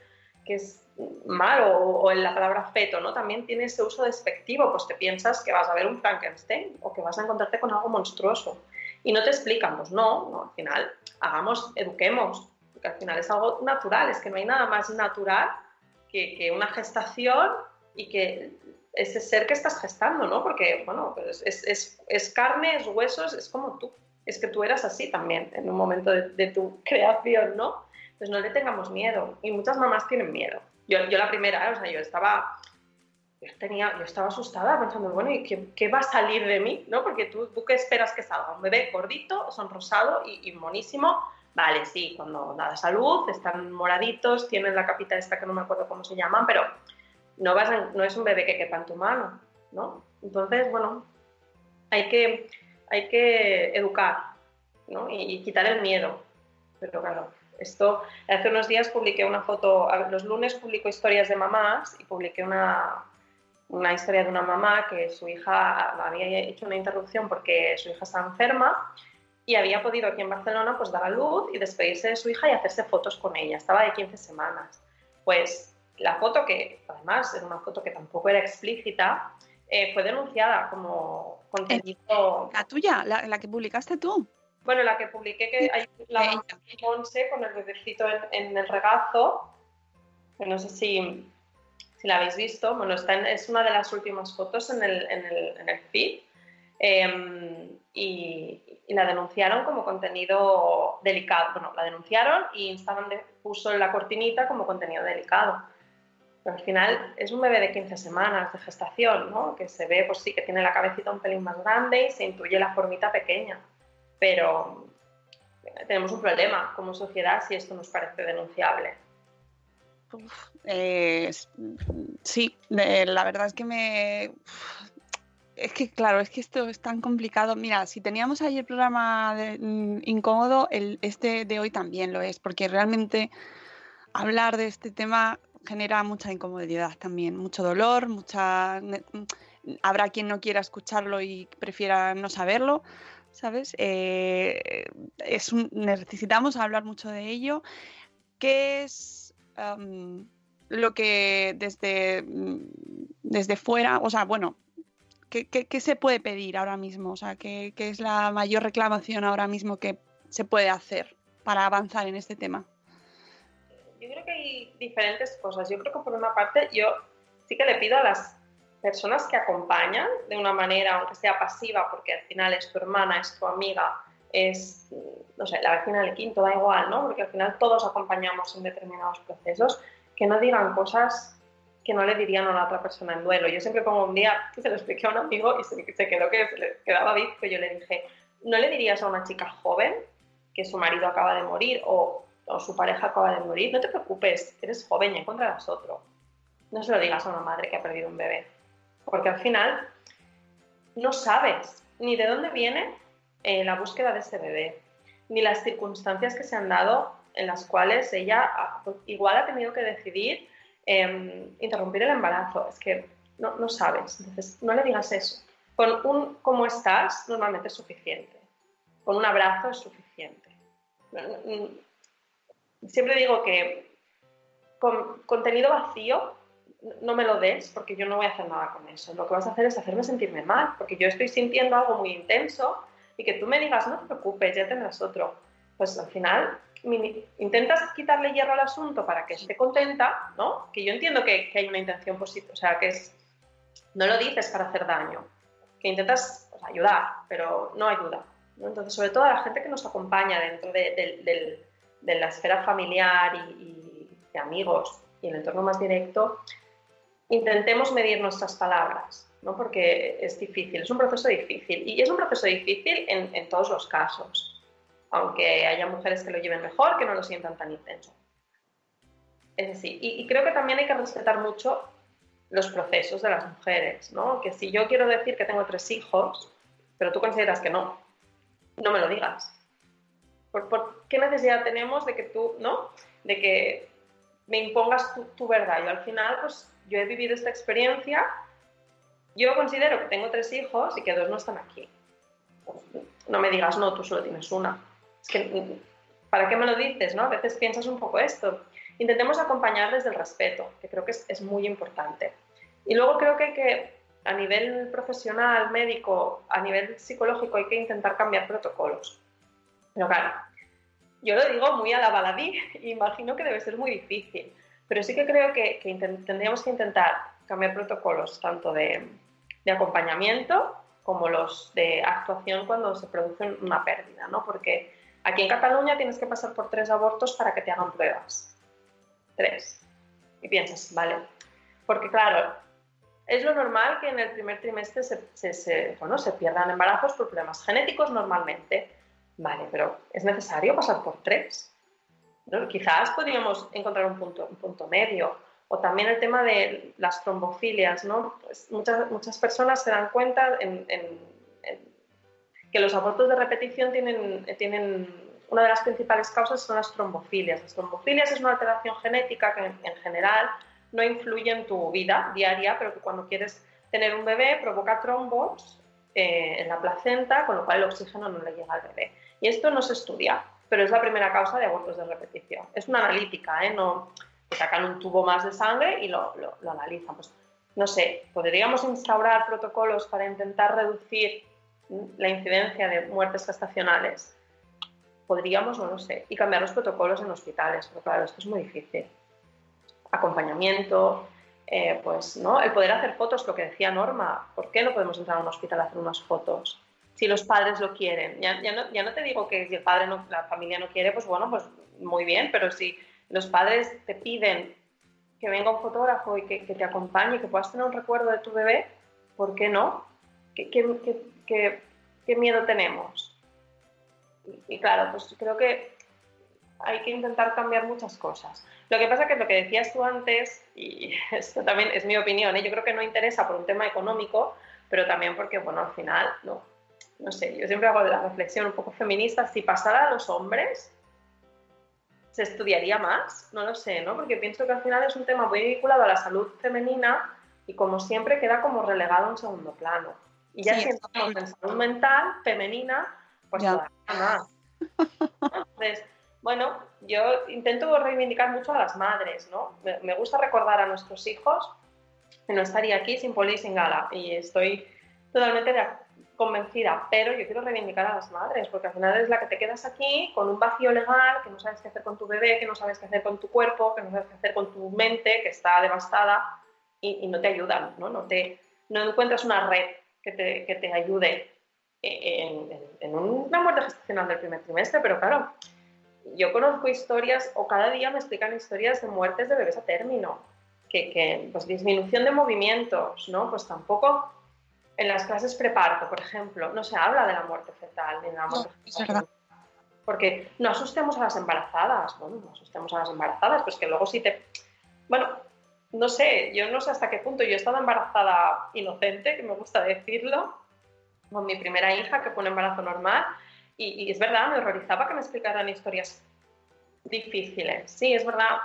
que es malo, o, o en la palabra feto, ¿no? También tiene ese uso despectivo, pues te piensas que vas a ver un Frankenstein o que vas a encontrarte con algo monstruoso. Y no te explican, pues no, no, al final, hagamos, eduquemos, porque al final es algo natural, es que no hay nada más natural que, que una gestación y que ese ser que estás gestando, ¿no? Porque, bueno, pues es, es, es carne, es huesos, es como tú. Es que tú eras así también en un momento de, tu creación, ¿no? Entonces no le tengamos miedo. Y muchas mamás tienen miedo. Yo, yo la primera, ¿eh? o sea, yo estaba, yo, tenía, yo estaba asustada pensando, bueno, ¿y qué, qué va a salir de mí? ¿no? Porque tú, tú qué esperas que salga, un bebé gordito, sonrosado y, y monísimo. Vale, sí, cuando da salud, están moraditos, tienen la capita esta que no me acuerdo cómo se llaman, pero no, es un bebé que quepa en tu mano, ¿no? Entonces, bueno, hay que, hay que educar, ¿no? Y, quitar el miedo. Pero claro, esto, hace unos días publiqué una foto, los lunes publico historias de mamás y publiqué una, una historia de una mamá que su hija había hecho una interrupción porque su hija estaba enferma y había podido aquí en Barcelona pues dar a luz y despedirse de su hija y hacerse fotos con ella. Estaba de 15 semanas. Pues la foto que además era una foto que tampoco era explícita, eh, fue denunciada como contenido... La tuya, la, la que publicaste tú. Bueno, la que publiqué que hay la. Monse con el bebecito en, en el regazo, que no sé si, si la habéis visto, bueno, está en- es una de las últimas fotos en el, en el, en el feed. Em, y, y la denunciaron como contenido delicado. Bueno, la denunciaron y Instagram puso la cortinita como contenido delicado. Pero al final es un bebé de 15 semanas de gestación, ¿no? Que se ve, pues sí, que tiene la cabecita un pelín más grande y se intuye la formita pequeña. Pero tenemos un problema como sociedad si esto nos parece denunciable. Eh, es- sí, la verdad es que me... Es que, claro, es que esto es tan complicado. Mira, si teníamos ayer programa de- mm, incómodo, el, este de hoy también lo es, porque realmente hablar de este tema genera mucha incomodidad también, mucho dolor, mucha... Habrá quien no quiera escucharlo y prefiera no saberlo, ¿sabes? Eh, es un- necesitamos hablar mucho de ello. ¿Qué es lo que desde, desde fuera, o sea, bueno, ¿qué, qué- qué se puede pedir ahora mismo? O sea, ¿qué, qué es la mayor reclamación ahora mismo que se puede hacer para avanzar en este tema? Yo creo que hay diferentes cosas. Yo creo que por una parte yo sí que le pido a las personas que acompañan de una manera, aunque sea pasiva, porque al final es tu hermana, es tu amiga, es, no sé, la vecina del quinto, da igual, ¿no? Porque al final todos acompañamos en determinados procesos, que no digan cosas que no le dirían a la otra persona en duelo. Yo siempre pongo un día, que se lo expliqué a un amigo y se, se quedó que se le quedaba bizco, yo le dije, ¿no le dirías a una chica joven que su marido acaba de morir o, o su pareja acaba de morir? No te preocupes, eres joven y encontrarás otro. No se lo digas a una madre que ha perdido un bebé, porque al final no sabes ni de dónde viene eh, la búsqueda de ese bebé, ni las circunstancias que se han dado en las cuales ella igual ha tenido que decidir eh, interrumpir el embarazo. Es que no, no sabes, entonces no le digas eso. Con un cómo estás normalmente es suficiente. Con un abrazo es suficiente. Siempre digo que con contenido vacío no me lo des porque yo no voy a hacer nada con eso. Lo que vas a hacer es hacerme sentirme mal porque yo estoy sintiendo algo muy intenso y que tú me digas, no te preocupes, ya tendrás otro. Pues al final intentas quitarle hierro al asunto para que esté contenta, ¿no? Que yo entiendo que, que hay una intención positiva, o sea, que es, no lo dices para hacer daño, que intentas pues, ayudar, pero no ayuda. ¿no? Entonces, sobre todo a la gente que nos acompaña dentro de, del- del- de la esfera familiar y, de amigos y el entorno más directo, intentemos medir nuestras palabras, ¿no? porque es difícil, es un proceso difícil y es un proceso difícil en, todos los casos, aunque haya mujeres que lo lleven mejor, que no lo sientan tan intenso. Es así, y, y creo que también hay que respetar mucho los procesos de las mujeres, ¿no? que si yo quiero decir que tengo tres hijos, pero tú consideras que no, no me lo digas. ¿Por, qué necesidad tenemos de que tú, ¿no? De que me impongas tu, verdad. Yo al final, pues yo he vivido esta experiencia, yo considero que tengo tres hijos y que dos no están aquí. No me digas, no, tú solo tienes una. ¿para qué me lo dices, no? A veces piensas un poco esto. Intentemos acompañar desde el respeto, que creo que es, es muy importante. Y luego creo que que, a nivel profesional, médico, a nivel psicológico, hay que intentar cambiar protocolos. Pero claro, yo lo digo muy a la baladí, imagino que debe ser muy difícil, pero sí que creo que, tendríamos que intentar cambiar protocolos tanto de, acompañamiento como los de actuación cuando se produce una pérdida, ¿no? Porque aquí en Cataluña tienes que pasar por tres abortos para que te hagan pruebas. Tres. Y piensas, vale. Porque claro, es lo normal que en el primer trimestre se, bueno, se pierdan embarazos por problemas genéticos normalmente. Vale, pero ¿es necesario pasar por tres? ¿No? Quizás podríamos encontrar un punto, un punto medio. O también el tema de las trombofilias, ¿no? Pues muchas, muchas personas se dan cuenta en, en, en que los abortos de repetición tienen, tienen una de las principales causas son las trombofilias. Las trombofilias es una alteración genética que en, en general no influye en tu vida diaria, pero que cuando quieres tener un bebé provoca trombos eh, en la placenta, con lo cual el oxígeno no le llega al bebé. Y esto no se estudia, pero es la primera causa de abortos de repetición. Es una analítica, ¿eh? No sacan un tubo más de sangre y lo, lo, lo analizan. Pues, no sé, podríamos instaurar protocolos para intentar reducir la incidencia de muertes gestacionales. Podríamos, no lo sé, y cambiar los protocolos en hospitales, pero claro, esto es muy difícil. Acompañamiento, eh, pues, ¿no? El poder hacer fotos, lo que decía Norma, ¿por qué no podemos entrar a un hospital a hacer unas fotos? si los padres lo quieren. Ya, ya, no, ya no te digo que si el padre no, la familia no quiere, pues bueno, pues muy bien, pero si los padres te piden que venga un fotógrafo y que, te acompañe, que puedas tener un recuerdo de tu bebé, ¿por qué no? ¿Qué, qué, qué, qué- qué miedo tenemos? Y, y claro, pues creo que hay que intentar cambiar muchas cosas. Lo que pasa que lo que decías tú antes, y esto también es mi opinión, ¿eh? yo creo que no interesa por un tema económico, pero también porque, bueno, al final, no, no sé, yo siempre hago la reflexión un poco feminista, si pasara a los hombres, ¿se estudiaría más? No lo sé, ¿no? Porque pienso que al final es un tema muy vinculado a la salud femenina y como siempre queda como relegado a un segundo plano. Y ya Sí, si entramos en salud mental femenina, pues todavía más. Entonces, bueno, yo intento reivindicar mucho a las madres, ¿no? Me, gusta recordar a nuestros hijos que no estaría aquí sin Poli y sin Gala. Y estoy totalmente convencida, pero yo quiero reivindicar a las madres, porque al final es la que te quedas aquí con un vacío legal, que no sabes qué hacer con tu bebé, que no sabes qué hacer con tu cuerpo, que no sabes qué hacer con tu mente, que está devastada, y, no te ayudan, ¿no? No, te, no encuentras una red que te, que te ayude en, en- en una muerte gestacional del primer trimestre, pero claro, yo conozco historias, o cada día me explican historias de muertes de bebés a término, que, que, pues disminución de movimientos, ¿no? Pues tampoco en las clases preparto, por ejemplo, no se habla de la muerte fetal ni de la muerte es verdad. porque no asustemos a las embarazadas, bueno, no asustemos a las embarazadas, pues que luego sí te... Bueno, no sé, yo no sé hasta qué punto, yo he estado embarazada inocente, que me gusta decirlo, con mi primera hija, que fue un embarazo normal, y, y es verdad, me horrorizaba que me explicaran historias difíciles, sí, es verdad,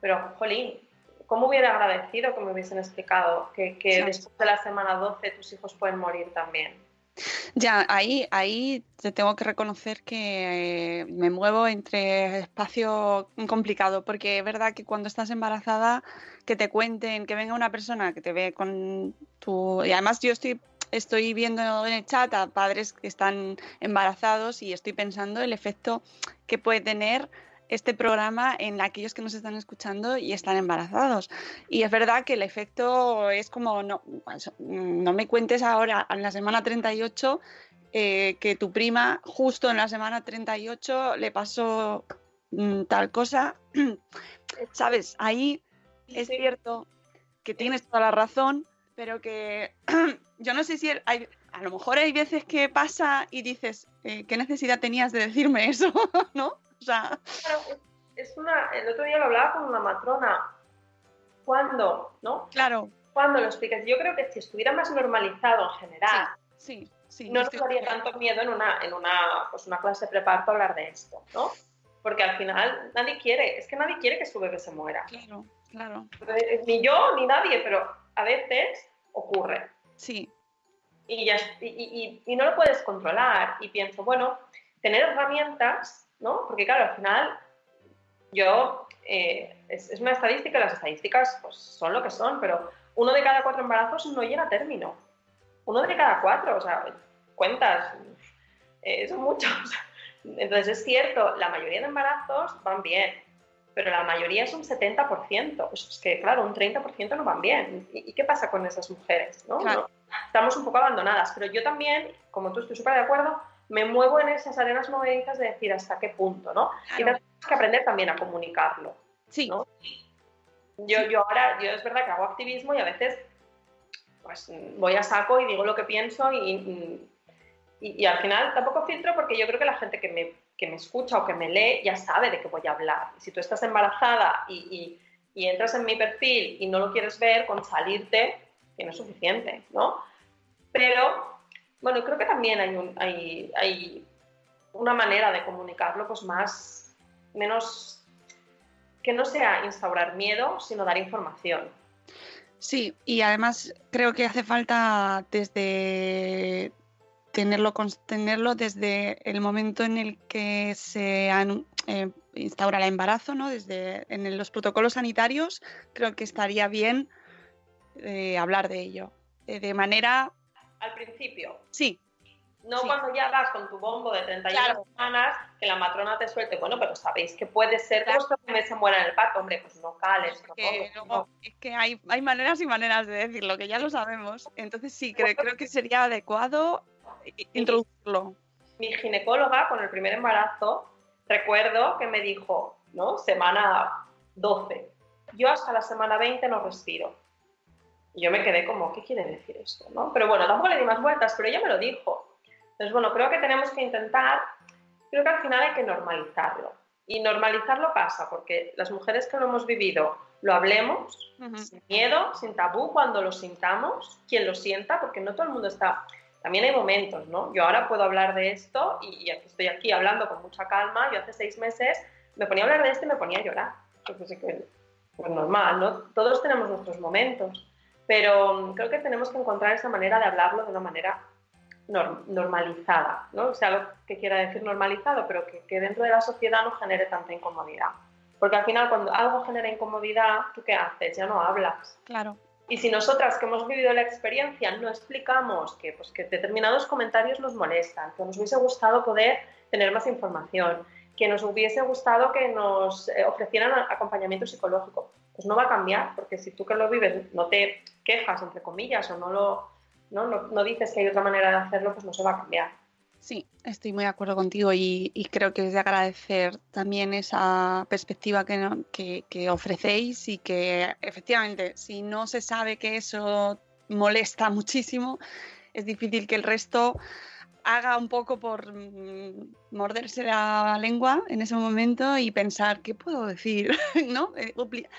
pero, jolín, ¿cómo hubiera agradecido que me hubiesen explicado que, que Sí. después de la semana 12 tus hijos pueden morir también? Ya, ahí, ahí te tengo que reconocer que eh, me muevo entre espacio complicado, porque es verdad que cuando estás embarazada, que te cuenten, que venga una persona que te ve con tu... Y además yo estoy, estoy viendo en el chat a padres que están embarazados y estoy pensando el efecto que puede tener este programa en aquellos que nos están escuchando y están embarazados. Y es verdad que el efecto es como, no, no me cuentes ahora en la semana 38 eh, que tu prima justo en la semana 38 le pasó mm, tal cosa. ¿Sabes? Ahí es cierto que tienes toda la razón, pero que yo no sé si hay, a lo mejor hay veces que pasa y dices, eh, ¿qué necesidad tenías de decirme eso? ¿No? O sea, Claro, es una, el otro día lo hablaba con una matrona. ¿Cuándo? ¿No? claro, ¿Cuándo lo explicas? Yo creo que si estuviera más normalizado en general, sí, sí. no estoy nos acuerdo. tanto miedo en una, en una, pues una clase preparto hablar de esto, ¿no? Porque al final nadie quiere, es que nadie quiere que su bebé se muera. Claro, claro. Ni yo ni nadie, pero a veces ocurre. Sí, y, ya, y, y- no lo puedes controlar. Y pienso, bueno, tener herramientas, ¿no? Porque claro, al final yo, eh, es, es una estadística, las estadísticas pues, son lo que son, pero uno de cada cuatro embarazos no llega a término. Uno de cada cuatro, o sea, cuentas, eh, son muchos. Entonces es cierto, la mayoría de embarazos van bien, pero la mayoría es un 70%. Pues es que, claro, un 30% no van bien. ¿Y, y qué pasa con esas mujeres? ¿no? Claro. Estamos un poco abandonadas, pero yo también, como tú estoy súper de acuerdo, me muevo en esas arenas movedizas de decir hasta qué punto, ¿no? Y Claro. tenemos que aprender también a comunicarlo. sí, ¿no? Yo, yo ahora, yo es verdad que hago activismo y a veces pues voy a saco y digo lo que pienso y, y, y- y al final tampoco filtro porque yo creo que la gente que me, que me escucha o que me lee ya sabe de qué voy a hablar. Si tú estás embarazada y, entras en mi perfil y no lo quieres ver, con salirte tienes suficiente, ¿no? Pero, bueno, creo que también hay una manera de comunicarlo pues más, menos, que no sea instaurar miedo, sino dar información. Sí, y además creo que hace falta desde tenerlo, tenerlo desde el momento en el que se anu- eh, instaura el embarazo, ¿no? Desde en los protocolos sanitarios, creo que estaría bien eh, hablar de ello. Eh, de manera, Al principio, sí, no Sí. cuando ya vas con tu bombo de 31 Claro. semanas, que la matrona te suelte, bueno, pero sabéis que puede ser que Claro. vuestro bebé se muera en el parto, hombre, pues no cales, que luego- no. es que hay, hay maneras y maneras de decirlo, que ya lo sabemos. Entonces sí, creo, creo que sería adecuado introducirlo. Mi ginecóloga con el primer embarazo, recuerdo que me dijo, ¿no? Semana 12. Yo hasta la semana 20 no respiro. Y yo me quedé como, ¿qué quiere decir esto? ¿no? Pero bueno, tampoco le di más vueltas, pero ella me lo dijo. Entonces, bueno, creo que tenemos que intentar, creo que al final hay que normalizarlo. Y normalizarlo pasa porque las mujeres que lo hemos vivido lo hablemos sin miedo, sin tabú, cuando lo sintamos, quien lo sienta, porque no todo el mundo está... También hay momentos, ¿no? Yo ahora puedo hablar de esto y, estoy aquí hablando con mucha calma. Yo hace seis meses me ponía a hablar de esto y me ponía a llorar. Pues, pues normal, ¿no? Todos tenemos nuestros momentos, pero mm, creo que tenemos que encontrar esa manera de hablarlo de una manera normalizada, ¿no? O sea, lo que quiera decir normalizado, pero que, que, dentro de la sociedad no genere tanta incomodidad. Porque al final, cuando algo genera incomodidad, ¿tú qué haces? Ya no hablas. Claro. Y si nosotras que hemos vivido la experiencia no explicamos que, pues, que determinados comentarios nos molestan, que nos hubiese gustado poder tener más información, que nos hubiese gustado que nos eh, ofrecieran acompañamiento psicológico, pues no va a cambiar, porque si tú que lo vives no te quejas, entre comillas, o no lo, ¿no? No, no, dices que hay otra manera de hacerlo, pues no se va a cambiar. Sí, estoy muy de acuerdo contigo y, creo que es de agradecer también esa perspectiva que, no, que, ofrecéis y que efectivamente si no se sabe que eso molesta muchísimo, es difícil que el resto haga un poco por mm, morderse la lengua en ese momento y pensar, ¿qué puedo decir? ¿No? Eh,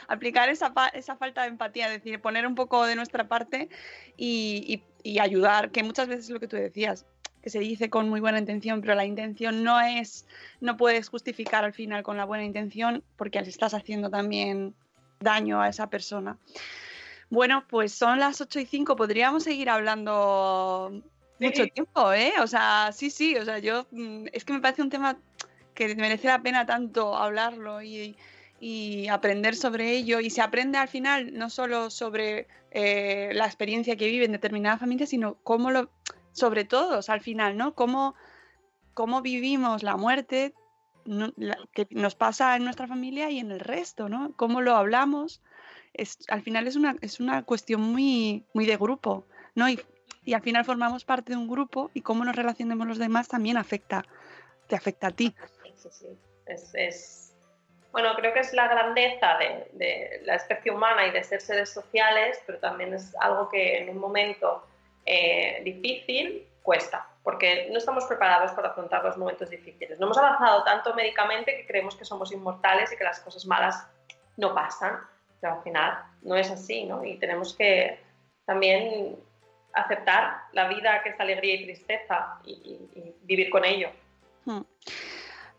aplicar esa, esa, falta de empatía, es decir, poner un poco de nuestra parte y, y, ayudar, que muchas veces es lo que tú decías, que se dice con muy buena intención, pero la intención no es, no puedes justificar al final con la buena intención porque le estás haciendo también daño a esa persona. Bueno, pues son las 8 y 5, podríamos seguir hablando mucho tiempo, ¿eh? O sea, sí, sí, o sea, yo mm, es que me parece un tema que merece la pena tanto hablarlo y, y aprender sobre ello y se aprende al final no solo sobre eh, la experiencia que vive en determinada familia, sino cómo lo, sobre todos al final, ¿no? Cómo, cómo vivimos la muerte que nos pasa en nuestra familia y en el resto, ¿no? Cómo lo hablamos. Es, al final es una, es una cuestión muy, muy de grupo, ¿no? Y, y al final formamos parte de un grupo y cómo nos relacionemos los demás también afecta, te afecta a ti. Sí, sí. Es, bueno, creo que es la grandeza de, de, la especie humana y de ser seres sociales, pero también es algo que en un momento eh, difícil cuesta, porque no estamos preparados para afrontar los momentos difíciles. No hemos avanzado tanto médicamente que creemos que somos inmortales y que las cosas malas no pasan, pero al final no es así, ¿no? Y tenemos que también aceptar la vida que es alegría y tristeza y, y, y vivir con ello. Hmm.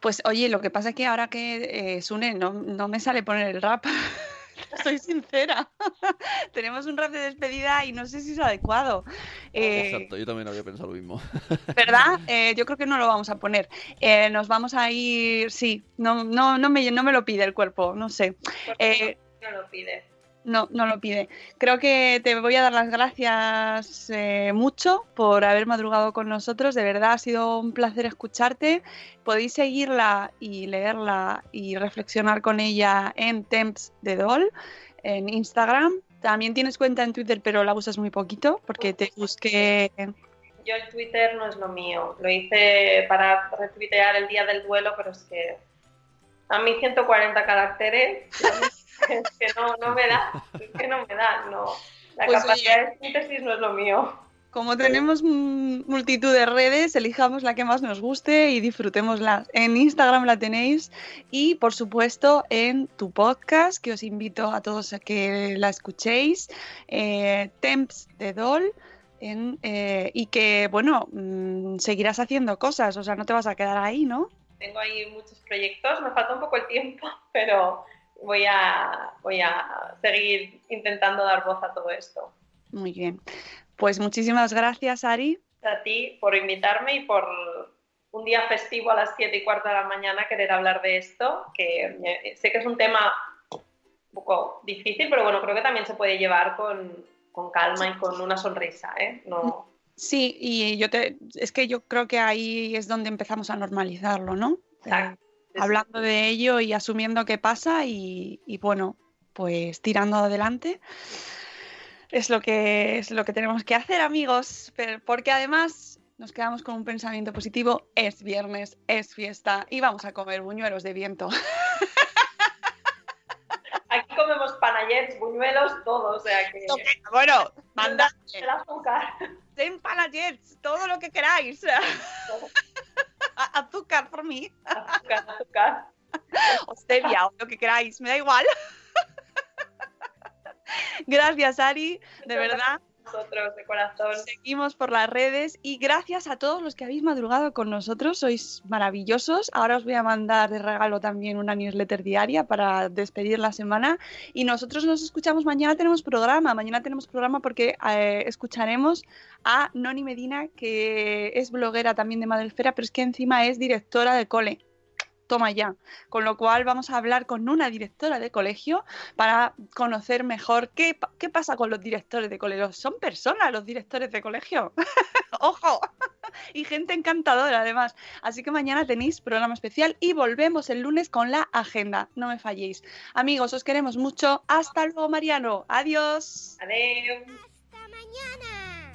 Pues oye, lo que pasa es que ahora que eh, Sune no, no, me sale poner el rap, soy sincera. Tenemos un rap de despedida y no sé si es adecuado. Eh, Exacto, yo también había pensado lo mismo. ¿Verdad? Eh, yo creo que no lo vamos a poner. Eh, nos vamos a ir, sí, no, no, no, me, no me lo pide el cuerpo, no sé. no lo pide no, no lo pide. Creo que te voy a dar las gracias eh, mucho por haber madrugado con nosotros. De verdad ha sido un placer escucharte. Podéis seguirla y leerla y reflexionar con ella en Temps de Doll, en Instagram. También tienes cuenta en Twitter, pero la usas muy poquito porque te busqué. Yo el Twitter no es lo mío. Lo hice para retuitear el día del duelo, pero es que a mí 140 caracteres es que no, no me da, es que no me da, no. La pues capacidad oye, de síntesis no es lo mío. Como tenemos multitud de redes, elijamos la que más nos guste y disfrutémosla. En Instagram la tenéis y, por supuesto, en tu podcast, que os invito a todos a que la escuchéis, eh, Temps de Doll. En, eh, y que, bueno, mmm, seguirás haciendo cosas, o sea, no te vas a quedar ahí, ¿no? Tengo ahí muchos proyectos, me falta un poco el tiempo, pero voy a, voy a seguir intentando dar voz a todo esto. Muy bien. Pues muchísimas gracias, Ari. A ti por invitarme y por un día festivo a las 7 y cuarto de la mañana querer hablar de esto, que sé que es un tema un poco difícil, pero bueno, creo que también se puede llevar con, con calma y con una sonrisa, ¿eh? No... Sí, y yo te, es que yo creo que ahí es donde empezamos a normalizarlo, ¿no? Exacto hablando de ello y asumiendo qué pasa y, y, bueno, pues tirando adelante. Es lo que es lo que tenemos que hacer, amigos, porque además nos quedamos con un pensamiento positivo. Es viernes, es fiesta y vamos a comer buñuelos de viento. Aquí comemos panayets, buñuelos, todo, o sea que... Bueno, manda El azúcar. den panayets, todo lo que queráis. A- Azúcar por mí. Azúcar, azúcar. o stevia, o lo que queráis, me da igual. Gracias, Ari, de verdad. Nosotros, de corazón. Seguimos por las redes y gracias a todos los que habéis madrugado con nosotros, sois maravillosos. Ahora os voy a mandar de regalo también una newsletter diaria para despedir la semana y nosotros nos escuchamos mañana tenemos programa, mañana tenemos programa porque eh, escucharemos a Noni Medina que es bloguera también de Madresfera, pero es que encima es directora de cole. Toma ya. Con lo cual vamos a hablar con una directora de colegio para conocer mejor qué, qué pasa con los directores de colegio. Son personas los directores de colegio. ¡Ojo! y gente encantadora además. Así que mañana tenéis programa especial y volvemos el lunes con la agenda. No me falléis. Amigos, os queremos mucho. Hasta luego, Mariano. Adiós. Adiós. Hasta mañana.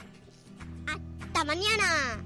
Hasta mañana.